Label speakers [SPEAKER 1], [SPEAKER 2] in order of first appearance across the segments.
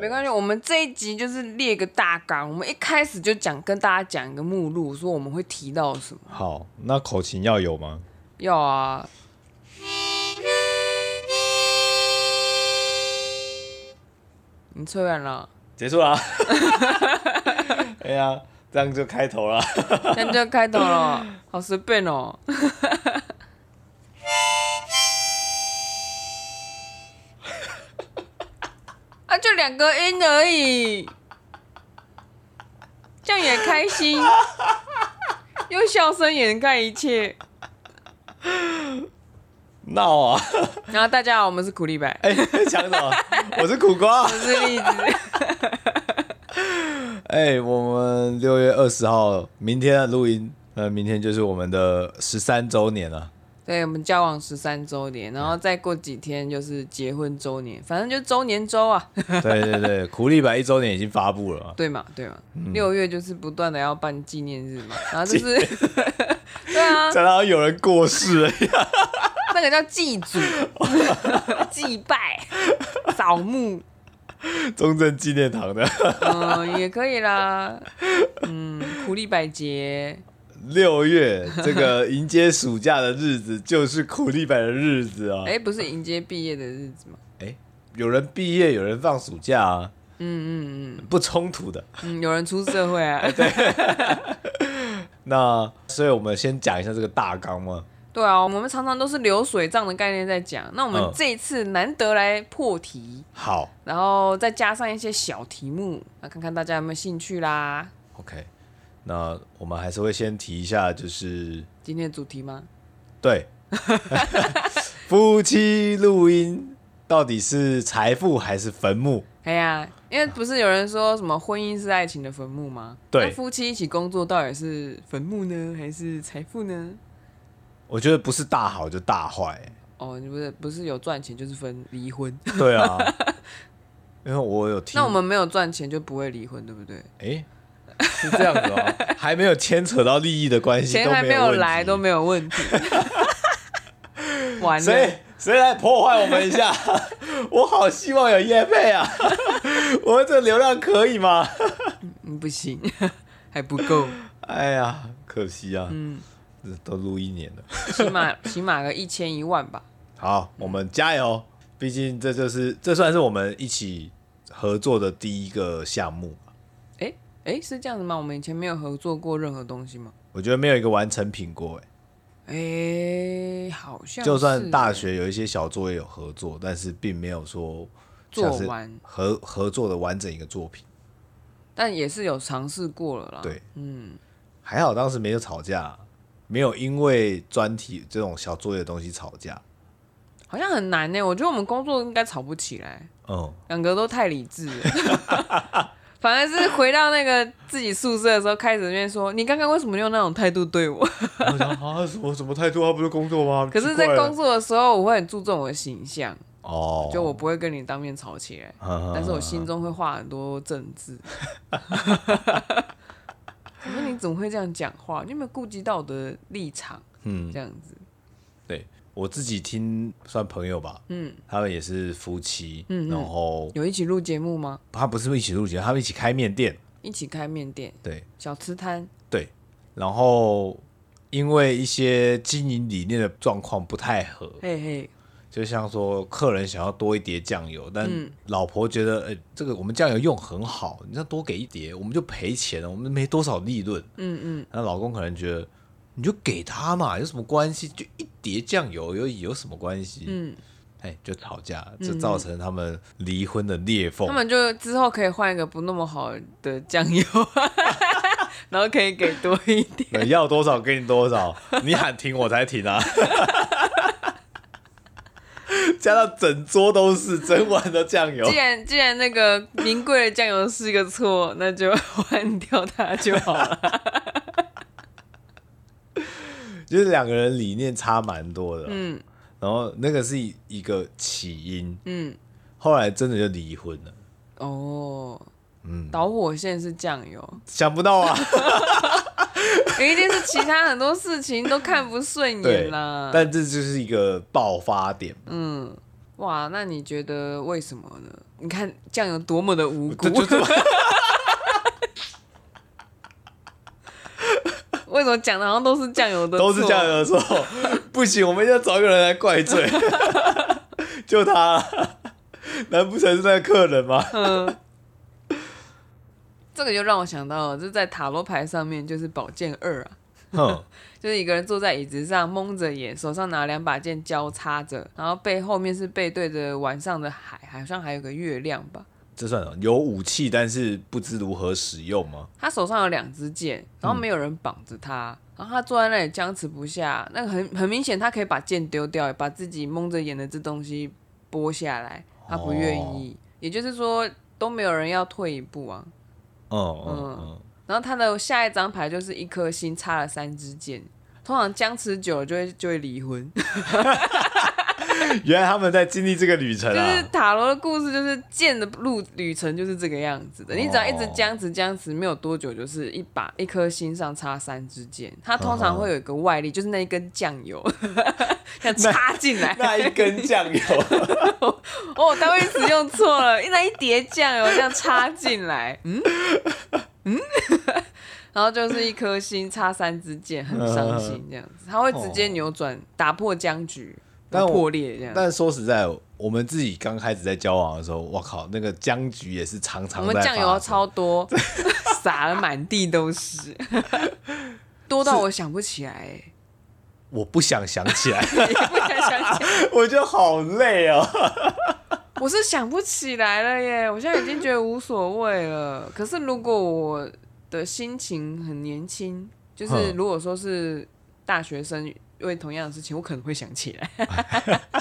[SPEAKER 1] 没关系，我们这一集就是列个大纲，我们一开始就讲，跟大家讲一个目录，说我们会提到什么。
[SPEAKER 2] 好，那口琴要有吗？
[SPEAKER 1] 要啊。你吹完了？
[SPEAKER 2] 结束了。哎呀，这样就开头了。
[SPEAKER 1] 这样就开头了，好随便哦。两个音而已，这样也开心，用笑声掩盖一切。
[SPEAKER 2] 闹啊！
[SPEAKER 1] 然后大家好，我们是苦力白。
[SPEAKER 2] 哎、欸，讲什么？我是苦瓜，
[SPEAKER 1] 我是栗子。
[SPEAKER 2] 哎、欸，我们六月二十号，明天的录音，呃，明天就是我们的十三周年了。
[SPEAKER 1] 对，我们交往十三周年，然后再过几天就是结婚周年，反正就周年周啊。
[SPEAKER 2] 对对对，苦力白一周年已经发布了。
[SPEAKER 1] 对嘛，对嘛，六、嗯、月就是不断的要办纪念日嘛，然后就是，对啊，
[SPEAKER 2] 讲到有人过世了。
[SPEAKER 1] 那个叫祭祖、祭拜、扫墓，
[SPEAKER 2] 中正纪念堂的，
[SPEAKER 1] 嗯，也可以啦。嗯，苦力百节，
[SPEAKER 2] 六月这个迎接暑假的日子，就是苦力版的日子啊。
[SPEAKER 1] 哎、欸，不是迎接毕业的日子吗？
[SPEAKER 2] 哎、欸，有人毕业，有人放暑假啊。嗯
[SPEAKER 1] 嗯嗯，
[SPEAKER 2] 不冲突的。
[SPEAKER 1] 嗯，有人出社会啊。对。
[SPEAKER 2] 那所以我们先讲一下这个大纲嘛。
[SPEAKER 1] 对啊，我们常常都是流水账的概念在讲。那我们这一次难得来破题，嗯、
[SPEAKER 2] 好，
[SPEAKER 1] 然后再加上一些小题目，那看看大家有没有兴趣啦。
[SPEAKER 2] OK，那我们还是会先提一下，就是
[SPEAKER 1] 今天的主题吗？
[SPEAKER 2] 对，夫妻录音到底是财富还是坟墓？
[SPEAKER 1] 哎呀，因为不是有人说什么婚姻是爱情的坟墓吗？
[SPEAKER 2] 对，
[SPEAKER 1] 夫妻一起工作到底是坟墓呢，还是财富呢？
[SPEAKER 2] 我觉得不是大好就大坏。
[SPEAKER 1] 哦，你不是不是有赚钱就是分离婚？
[SPEAKER 2] 对啊，因为我有听。
[SPEAKER 1] 那我们没有赚钱就不会离婚，对不对？
[SPEAKER 2] 哎，是这样子哦，还没有牵扯到利益的关系，
[SPEAKER 1] 钱还没有来都没有问题。完了，
[SPEAKER 2] 谁谁来破坏我们一下？我好希望有叶配啊！我们这流量可以吗？
[SPEAKER 1] 嗯，不行，还不够。
[SPEAKER 2] 哎呀，可惜啊。
[SPEAKER 1] 嗯。
[SPEAKER 2] 都录一年了，
[SPEAKER 1] 起码起码个一千一万吧。
[SPEAKER 2] 好，我们加油！毕竟这就是这算是我们一起合作的第一个项目。
[SPEAKER 1] 哎、欸、哎、欸，是这样子吗？我们以前没有合作过任何东西吗？
[SPEAKER 2] 我觉得没有一个完成品过。
[SPEAKER 1] 哎，哎，好像
[SPEAKER 2] 就算大学有一些小作业有合作，但是并没有说做完合合作的完整一个作品。
[SPEAKER 1] 但也是有尝试过了啦。
[SPEAKER 2] 对，
[SPEAKER 1] 嗯，
[SPEAKER 2] 还好当时没有吵架。没有因为专题这种小作业的东西吵架，
[SPEAKER 1] 好像很难呢。我觉得我们工作应该吵不起来。
[SPEAKER 2] 嗯，
[SPEAKER 1] 两个都太理智了，反而是回到那个自己宿舍的时候，开始那边说：“你刚刚为什么用那种态度对我？”
[SPEAKER 2] 我想啊，什么什么态度啊？不是工作吗？
[SPEAKER 1] 可是，在工作的时候，我会很注重我的形象
[SPEAKER 2] 哦，
[SPEAKER 1] 就我不会跟你当面吵起来，但是我心中会画很多政治。我说你怎么会这样讲话？你有没有顾及到我的立场？嗯，这样子。
[SPEAKER 2] 对，我自己听算朋友吧，
[SPEAKER 1] 嗯，
[SPEAKER 2] 他们也是夫妻，嗯，然后
[SPEAKER 1] 有一起录节目吗？
[SPEAKER 2] 他不是一起录节目，他们一起开面店，
[SPEAKER 1] 一起开面店，
[SPEAKER 2] 对，
[SPEAKER 1] 小吃摊，
[SPEAKER 2] 对，然后因为一些经营理念的状况不太合，
[SPEAKER 1] 嘿嘿。
[SPEAKER 2] 就像说，客人想要多一碟酱油，但老婆觉得，哎、欸，这个我们酱油用很好，你要多给一碟，我们就赔钱了，我们没多少利润。
[SPEAKER 1] 嗯嗯。
[SPEAKER 2] 那老公可能觉得，你就给他嘛，有什么关系？就一碟酱油有有什么关系？
[SPEAKER 1] 嗯。
[SPEAKER 2] 哎，就吵架，就造成他们离婚的裂缝。
[SPEAKER 1] 他们就之后可以换一个不那么好的酱油，然后可以给多一点。
[SPEAKER 2] 要多少给你多少，你喊停我才停啊。加到整桌都是，整碗的酱油。
[SPEAKER 1] 既然既然那个名贵的酱油是一个错，那就换掉它就好了。
[SPEAKER 2] 就是两个人理念差蛮多的，
[SPEAKER 1] 嗯，
[SPEAKER 2] 然后那个是一个起因，
[SPEAKER 1] 嗯，
[SPEAKER 2] 后来真的就离婚了。
[SPEAKER 1] 哦，
[SPEAKER 2] 嗯，
[SPEAKER 1] 导火线是酱油，
[SPEAKER 2] 想不到啊。
[SPEAKER 1] 一定是其他很多事情都看不顺眼啦。
[SPEAKER 2] 但这就是一个爆发点。
[SPEAKER 1] 嗯，哇，那你觉得为什么呢？你看酱油多么的无辜。为什么讲的好像都是酱油的 错？
[SPEAKER 2] 都是酱油的错。不行，我们要找一个人来怪罪，就他。难不成是那个客人吗？嗯，
[SPEAKER 1] 这个就让我想到了，就在塔罗牌上面就是宝剑二啊。哼，就是一个人坐在椅子上，蒙着眼，手上拿两把剑交叉着，然后背后面是背对着晚上的海，好像还有个月亮吧。
[SPEAKER 2] 这算什么？有武器，但是不知如何使用吗？
[SPEAKER 1] 他手上有两支箭，然后没有人绑着他，嗯、然后他坐在那里僵持不下。那个很很明显，他可以把剑丢掉，把自己蒙着眼的这东西剥下来，他不愿意。哦、也就是说，都没有人要退一步啊。
[SPEAKER 2] 哦、嗯，
[SPEAKER 1] 嗯。然后他的下一张牌就是一颗心插了三支箭，通常僵持久了就会就会离婚。
[SPEAKER 2] 原来他们在经历这个旅程啊！
[SPEAKER 1] 就是塔罗的故事，就是剑的路旅程就是这个样子的。你只要一直僵持僵持，没有多久，就是一把一颗心上插三支箭。它通常会有一个外力，就是那一根酱油，要插进来。
[SPEAKER 2] 那一根酱油，
[SPEAKER 1] 哦，单位词用错了，那一碟酱油这样插进来，嗯嗯，然后就是一颗心插三支箭，很伤心这样子。它会直接扭转，打破僵局。但破裂这样，
[SPEAKER 2] 但说实在，我们自己刚开始在交往的时候，我靠，那个僵局也是常常。
[SPEAKER 1] 我们酱油超多，撒了满地都是，多到我想不起来。
[SPEAKER 2] 我不想想起来，
[SPEAKER 1] 你不想想起来，
[SPEAKER 2] 我觉得好累哦。
[SPEAKER 1] 我是想不起来了耶，我现在已经觉得无所谓了。可是如果我的心情很年轻，就是如果说是大学生。因为同样的事情，我可能会想起来。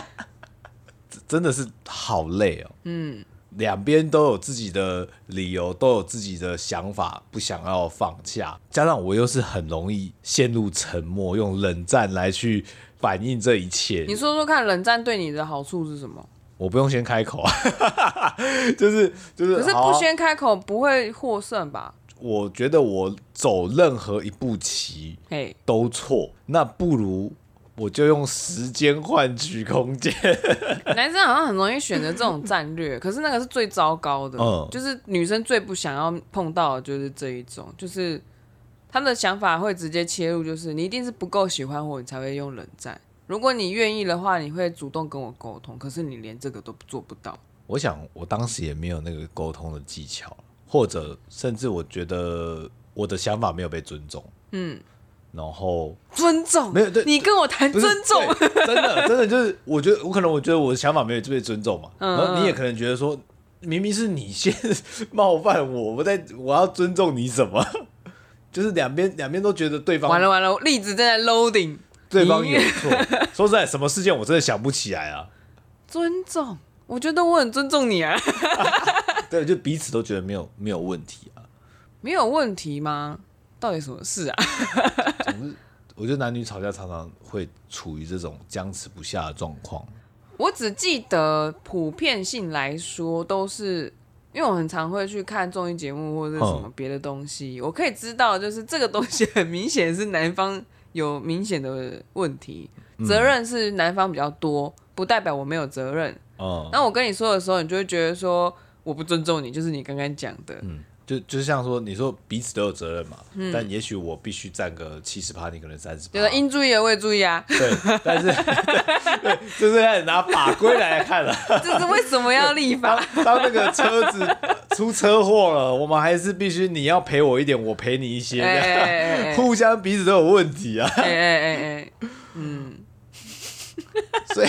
[SPEAKER 2] 真的是好累哦。嗯，两边都有自己的理由，都有自己的想法，不想要放下。加上我又是很容易陷入沉默，用冷战来去反映这一切。
[SPEAKER 1] 你说说看，冷战对你的好处是什么？
[SPEAKER 2] 我不用先开口啊，就 是就是。
[SPEAKER 1] 可是不先开口不会获胜吧？
[SPEAKER 2] 我觉得我走任何一步棋，都错，那不如我就用时间换取空间。
[SPEAKER 1] 男生好像很容易选择这种战略，可是那个是最糟糕的，嗯，就是女生最不想要碰到的就是这一种，就是他们的想法会直接切入，就是你一定是不够喜欢我，你才会用冷战。如果你愿意的话，你会主动跟我沟通，可是你连这个都做不到。
[SPEAKER 2] 我想我当时也没有那个沟通的技巧。或者甚至我觉得我的想法没有被尊重，嗯，然后
[SPEAKER 1] 尊重？没有对，你跟我谈尊重，
[SPEAKER 2] 真的真的就是我觉得我可能我觉得我的想法没有被尊重嘛，嗯，然后你也可能觉得说明明是你先冒犯我，我在我要尊重你什么？就是两边两边都觉得对方
[SPEAKER 1] 完了完了，例子正在 loading，
[SPEAKER 2] 对方有错。说实在，什么事件我真的想不起来啊。
[SPEAKER 1] 尊重，我觉得我很尊重你啊。
[SPEAKER 2] 对，就彼此都觉得没有没有问题啊，
[SPEAKER 1] 没有问题吗？到底什么事啊？
[SPEAKER 2] 总之，我觉得男女吵架常常会处于这种僵持不下的状况。
[SPEAKER 1] 我只记得普遍性来说，都是因为我很常会去看综艺节目或者什么别的东西，嗯、我可以知道，就是这个东西很明显是男方有明显的问题，责任是男方比较多，不代表我没有责任。哦、嗯，那我跟你说的时候，你就会觉得说。我不尊重你，就是你刚刚讲的，
[SPEAKER 2] 嗯，就就像说，你说彼此都有责任嘛，嗯、但也许我必须占个七十趴，你可能三十趴，
[SPEAKER 1] 就是应注意而未注意啊，
[SPEAKER 2] 对，但是对，就是开始拿法规来看了，
[SPEAKER 1] 这是为什么要立法？
[SPEAKER 2] 当，当那个车子出车祸了，我们还是必须你要赔我一点，我赔你一些，互相彼此都有问题啊，哎哎哎哎，嗯，所以。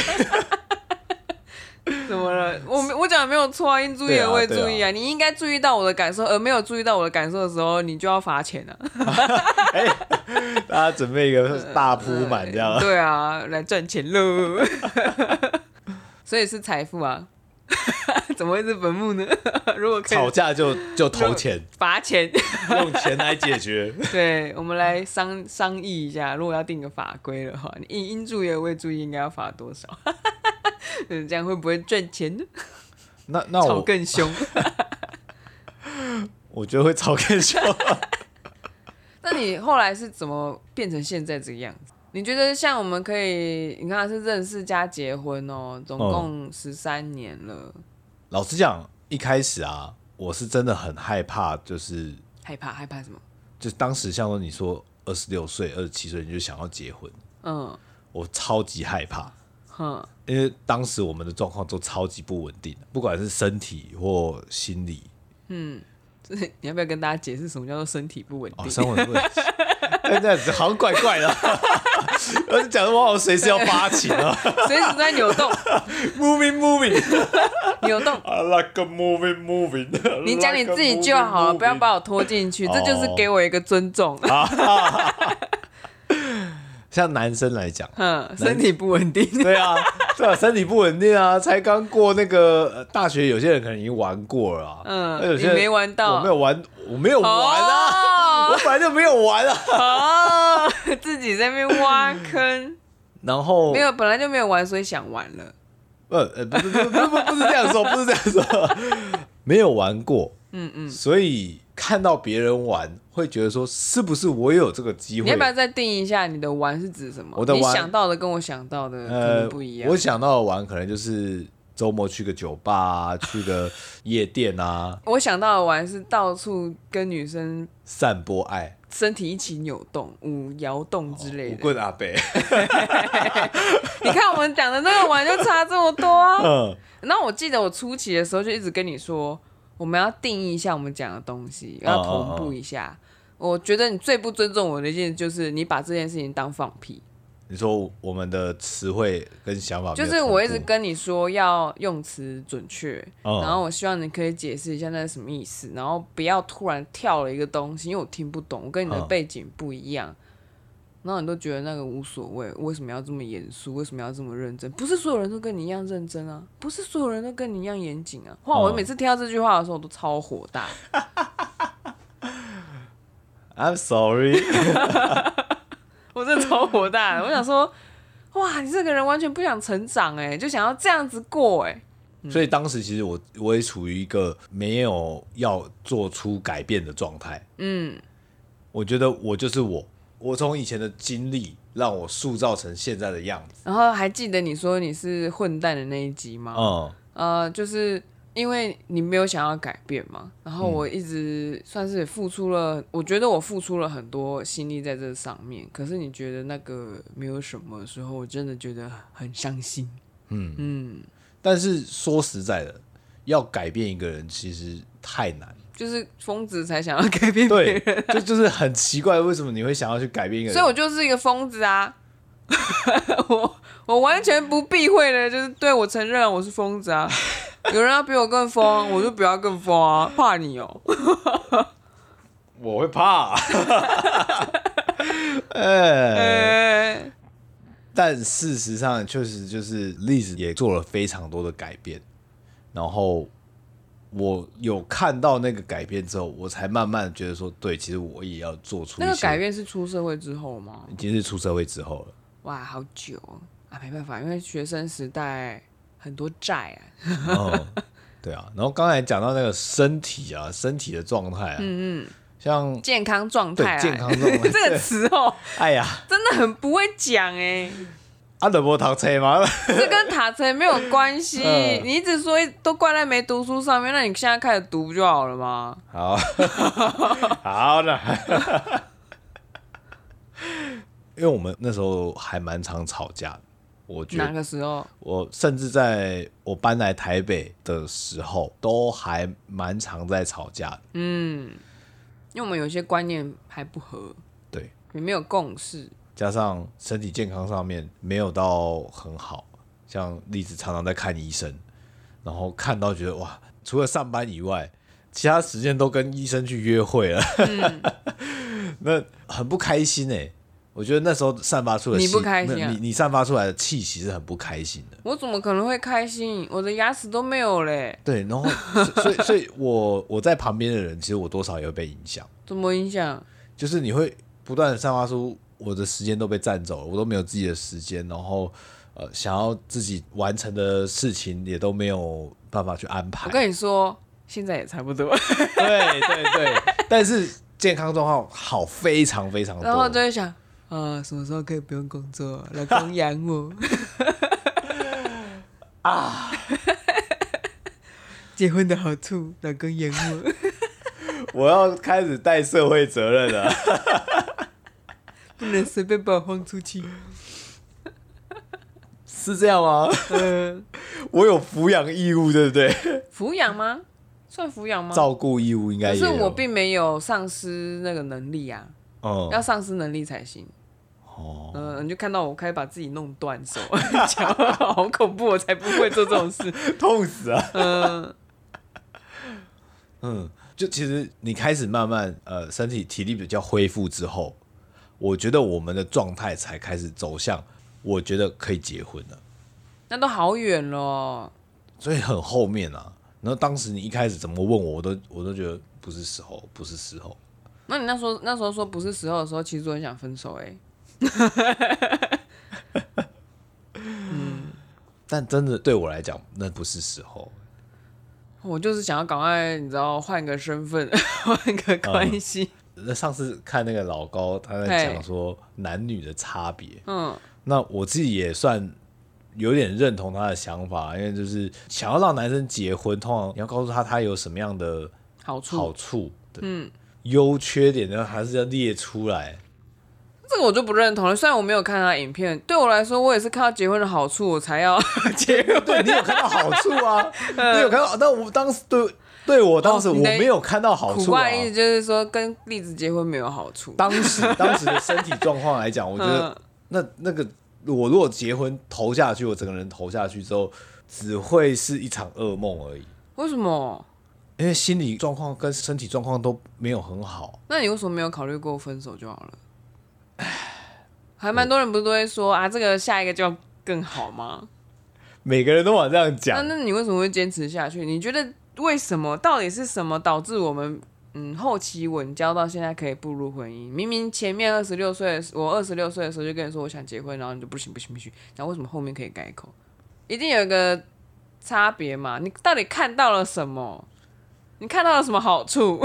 [SPEAKER 1] 怎么了？我我讲的没有错啊，应注意而未注意啊！啊啊你应该注意到我的感受，而没有注意到我的感受的时候，你就要罚钱了。
[SPEAKER 2] 哎、欸，大家准备一个大铺满这样、呃。
[SPEAKER 1] 对啊，来赚钱喽！所以是财富啊？怎么会是坟墓呢？如果可以
[SPEAKER 2] 吵架就就投钱
[SPEAKER 1] 罚钱，
[SPEAKER 2] 用钱来解决。
[SPEAKER 1] 对，我们来商商议一下，如果要定个法规的话，你应应注意而未注意，应该要罚多少？嗯，这样会不会赚钱呢？
[SPEAKER 2] 那那我
[SPEAKER 1] 吵更凶，
[SPEAKER 2] 我觉得会吵更凶。
[SPEAKER 1] 那你后来是怎么变成现在这个样子？你觉得像我们可以，你看是认识加结婚哦，总共十三年了。
[SPEAKER 2] 嗯、老实讲，一开始啊，我是真的很害怕，就是
[SPEAKER 1] 害怕害怕什么？
[SPEAKER 2] 就当时像说你说二十六岁、二十七岁你就想要结婚，嗯，我超级害怕，哼，因为当时我们的状况都超级不稳定，不管是身体或心理，
[SPEAKER 1] 嗯。你要不要跟大家解释什么叫做身体不稳定？
[SPEAKER 2] 身体不稳定，这样子好像怪怪的。而且讲的话，我随时要发情了，
[SPEAKER 1] 随时在扭动，
[SPEAKER 2] moving moving，
[SPEAKER 1] 扭动。
[SPEAKER 2] I like a moving moving。
[SPEAKER 1] 你讲你自己就好了，不要把我拖进去，这就是给我一个尊重。
[SPEAKER 2] 像男生来讲，
[SPEAKER 1] 嗯，身体不稳定，
[SPEAKER 2] 对啊，对啊，身体不稳定啊，才刚过那个大学，有些人可能已经玩过了，
[SPEAKER 1] 嗯，有些人没玩到，
[SPEAKER 2] 我没有玩，我没有玩啊，我本来就没有玩啊，
[SPEAKER 1] 哦，自己在那边挖坑，
[SPEAKER 2] 然后
[SPEAKER 1] 没有，本来就没有玩，所以想玩了，
[SPEAKER 2] 呃呃，不是不不不不是这样说，不是这样说，没有玩过，嗯嗯，所以。看到别人玩，会觉得说是不是我也有这个机会？
[SPEAKER 1] 你要不要再定一下你的玩是指什么？我的玩，你想到的跟我想到的可能不一样。
[SPEAKER 2] 呃，我想到的玩可能就是周末去个酒吧啊，去个夜店啊。
[SPEAKER 1] 我想到的玩是到处跟女生
[SPEAKER 2] 散播爱，
[SPEAKER 1] 身体一起扭动、舞摇动之类的。
[SPEAKER 2] 舞棍阿贝，
[SPEAKER 1] 你看我们讲的那个玩就差这么多啊。嗯。那我记得我初期的时候就一直跟你说。我们要定义一下我们讲的东西，要同步一下。Oh, oh, oh. 我觉得你最不尊重我的一件，就是你把这件事情当放屁。
[SPEAKER 2] 你说我们的词汇跟想法，
[SPEAKER 1] 就是我一直跟你说要用词准确，oh. 然后我希望你可以解释一下那是什么意思，然后不要突然跳了一个东西，因为我听不懂，我跟你的背景不一样。Oh. 然后你都觉得那个无所谓，为什么要这么严肃？为什么要这么认真？不是所有人都跟你一样认真啊，不是所有人都跟你一样严谨啊。哇，我每次听到这句话的时候，我都超火大。
[SPEAKER 2] I'm sorry，
[SPEAKER 1] 我真的超火大。我想说，哇，你这个人完全不想成长哎，就想要这样子过哎。
[SPEAKER 2] 所以当时其实我我也处于一个没有要做出改变的状态。嗯，我觉得我就是我。我从以前的经历让我塑造成现在的样子。
[SPEAKER 1] 然后还记得你说你是混蛋的那一集吗？嗯，呃，就是因为你没有想要改变嘛。然后我一直算是付出了，嗯、我觉得我付出了很多心力在这上面。可是你觉得那个没有什么的时候，我真的觉得很伤心。嗯
[SPEAKER 2] 嗯。但是说实在的，要改变一个人其实太难。
[SPEAKER 1] 就是疯子才想要改变别人，
[SPEAKER 2] 对，就就是很奇怪，为什么你会想要去改变一个人？
[SPEAKER 1] 所以我就是一个疯子啊！我我完全不避讳的，就是对我承认我是疯子啊！有人要比我更疯，我就不要更疯啊！怕你哦、喔，
[SPEAKER 2] 我会怕。哎，但事实上确实就是例子也做了非常多的改变，然后。我有看到那个改变之后，我才慢慢觉得说，对，其实我也要做出
[SPEAKER 1] 那个改变。是出社会之后吗？
[SPEAKER 2] 已经是出社会之后了。
[SPEAKER 1] 哇，好久啊！没办法，因为学生时代很多债啊。
[SPEAKER 2] 哦，对啊。然后刚才讲到那个身体啊，身体的状态啊，嗯嗯，像
[SPEAKER 1] 健康状态啊，
[SPEAKER 2] 健康状态 这
[SPEAKER 1] 个词哦，
[SPEAKER 2] 哎呀，
[SPEAKER 1] 真的很不会讲哎。
[SPEAKER 2] 阿德伯塔车吗？
[SPEAKER 1] 这跟塔车没有关系。嗯、你一直说都怪在没读书上面，那你现在开始读不就好了吗？
[SPEAKER 2] 好，好的。因为我们那时候还蛮常吵架的，我觉得
[SPEAKER 1] 哪个时候？
[SPEAKER 2] 我甚至在我搬来台北的时候，都还蛮常在吵架的。
[SPEAKER 1] 嗯，因为我们有些观念还不合，
[SPEAKER 2] 对，
[SPEAKER 1] 也没有共识。
[SPEAKER 2] 加上身体健康上面没有到很好，像例子常常在看医生，然后看到觉得哇，除了上班以外，其他时间都跟医生去约会了，嗯、那很不开心哎、欸。我觉得那时候散发出的
[SPEAKER 1] 你不开心、啊，
[SPEAKER 2] 你你散发出来的气息是很不开心的。
[SPEAKER 1] 我怎么可能会开心？我的牙齿都没有嘞。
[SPEAKER 2] 对，然后 所以所以我我在旁边的人，其实我多少也会被影响。
[SPEAKER 1] 怎么影响？
[SPEAKER 2] 就是你会不断的散发出。我的时间都被占走了，我都没有自己的时间，然后呃，想要自己完成的事情也都没有办法去安排。
[SPEAKER 1] 我跟你说，现在也差不多。
[SPEAKER 2] 对对对，但是健康状况好非常非常多。
[SPEAKER 1] 然后就会想，呃，什么时候可以不用工作，老公养我？啊，结婚的好处，老公养我。
[SPEAKER 2] 我要开始带社会责任了，
[SPEAKER 1] 不能随便把我放出去。
[SPEAKER 2] 是这样吗？嗯，我有抚养义务，对不对？
[SPEAKER 1] 抚养吗？算抚养吗？
[SPEAKER 2] 照顾义务应该。可
[SPEAKER 1] 是我并没有丧失那个能力啊。哦、嗯。要丧失能力才行。哦。嗯，你就看到我开始把自己弄断手 脚，好恐怖！我才不会做这种事，
[SPEAKER 2] 痛死啊！嗯。嗯，就其实你开始慢慢呃身体体力比较恢复之后，我觉得我们的状态才开始走向。我觉得可以结婚了，
[SPEAKER 1] 那都好远了，
[SPEAKER 2] 所以很后面啊。然后当时你一开始怎么问我，我都我都觉得不是时候，不是时候。
[SPEAKER 1] 那你那时候那时候说不是时候的时候，其实我很想分手哎。
[SPEAKER 2] 嗯，但真的对我来讲，那不是时候。
[SPEAKER 1] 我就是想要赶快，你知道，换个身份，换个关系。
[SPEAKER 2] 那、嗯、上次看那个老高，他在讲说男女的差别。嗯。那我自己也算有点认同他的想法，因为就是想要让男生结婚，通常你要告诉他他有什么样的好处，好处，嗯，优缺点呢，还是要列出来。
[SPEAKER 1] 这个我就不认同了。虽然我没有看他影片，对我来说，我也是看到结婚的好处，我才要 结婚。
[SPEAKER 2] 对，你有看到好处啊？你有看到？但我当时对对我当时我没有看到好处啊。
[SPEAKER 1] 苦瓜的意思就是说，跟栗子结婚没有好处。
[SPEAKER 2] 当时 当时的身体状况来讲，我觉得。那那个，我如果结婚投下去，我整个人投下去之后，只会是一场噩梦而已。
[SPEAKER 1] 为什么？
[SPEAKER 2] 因为心理状况跟身体状况都没有很好。
[SPEAKER 1] 那你为什么没有考虑过分手就好了？唉，还蛮多人不是都会说啊，这个下一个就要更好吗？
[SPEAKER 2] 每个人都往这样讲。
[SPEAKER 1] 那那你为什么会坚持下去？你觉得为什么？到底是什么导致我们？嗯，后期稳交到现在可以步入婚姻。明明前面二十六岁，我二十六岁的时候就跟你说我想结婚，然后你就不行不行不行。然后为什么后面可以改口？一定有一个差别嘛？你到底看到了什么？你看到了什么好处？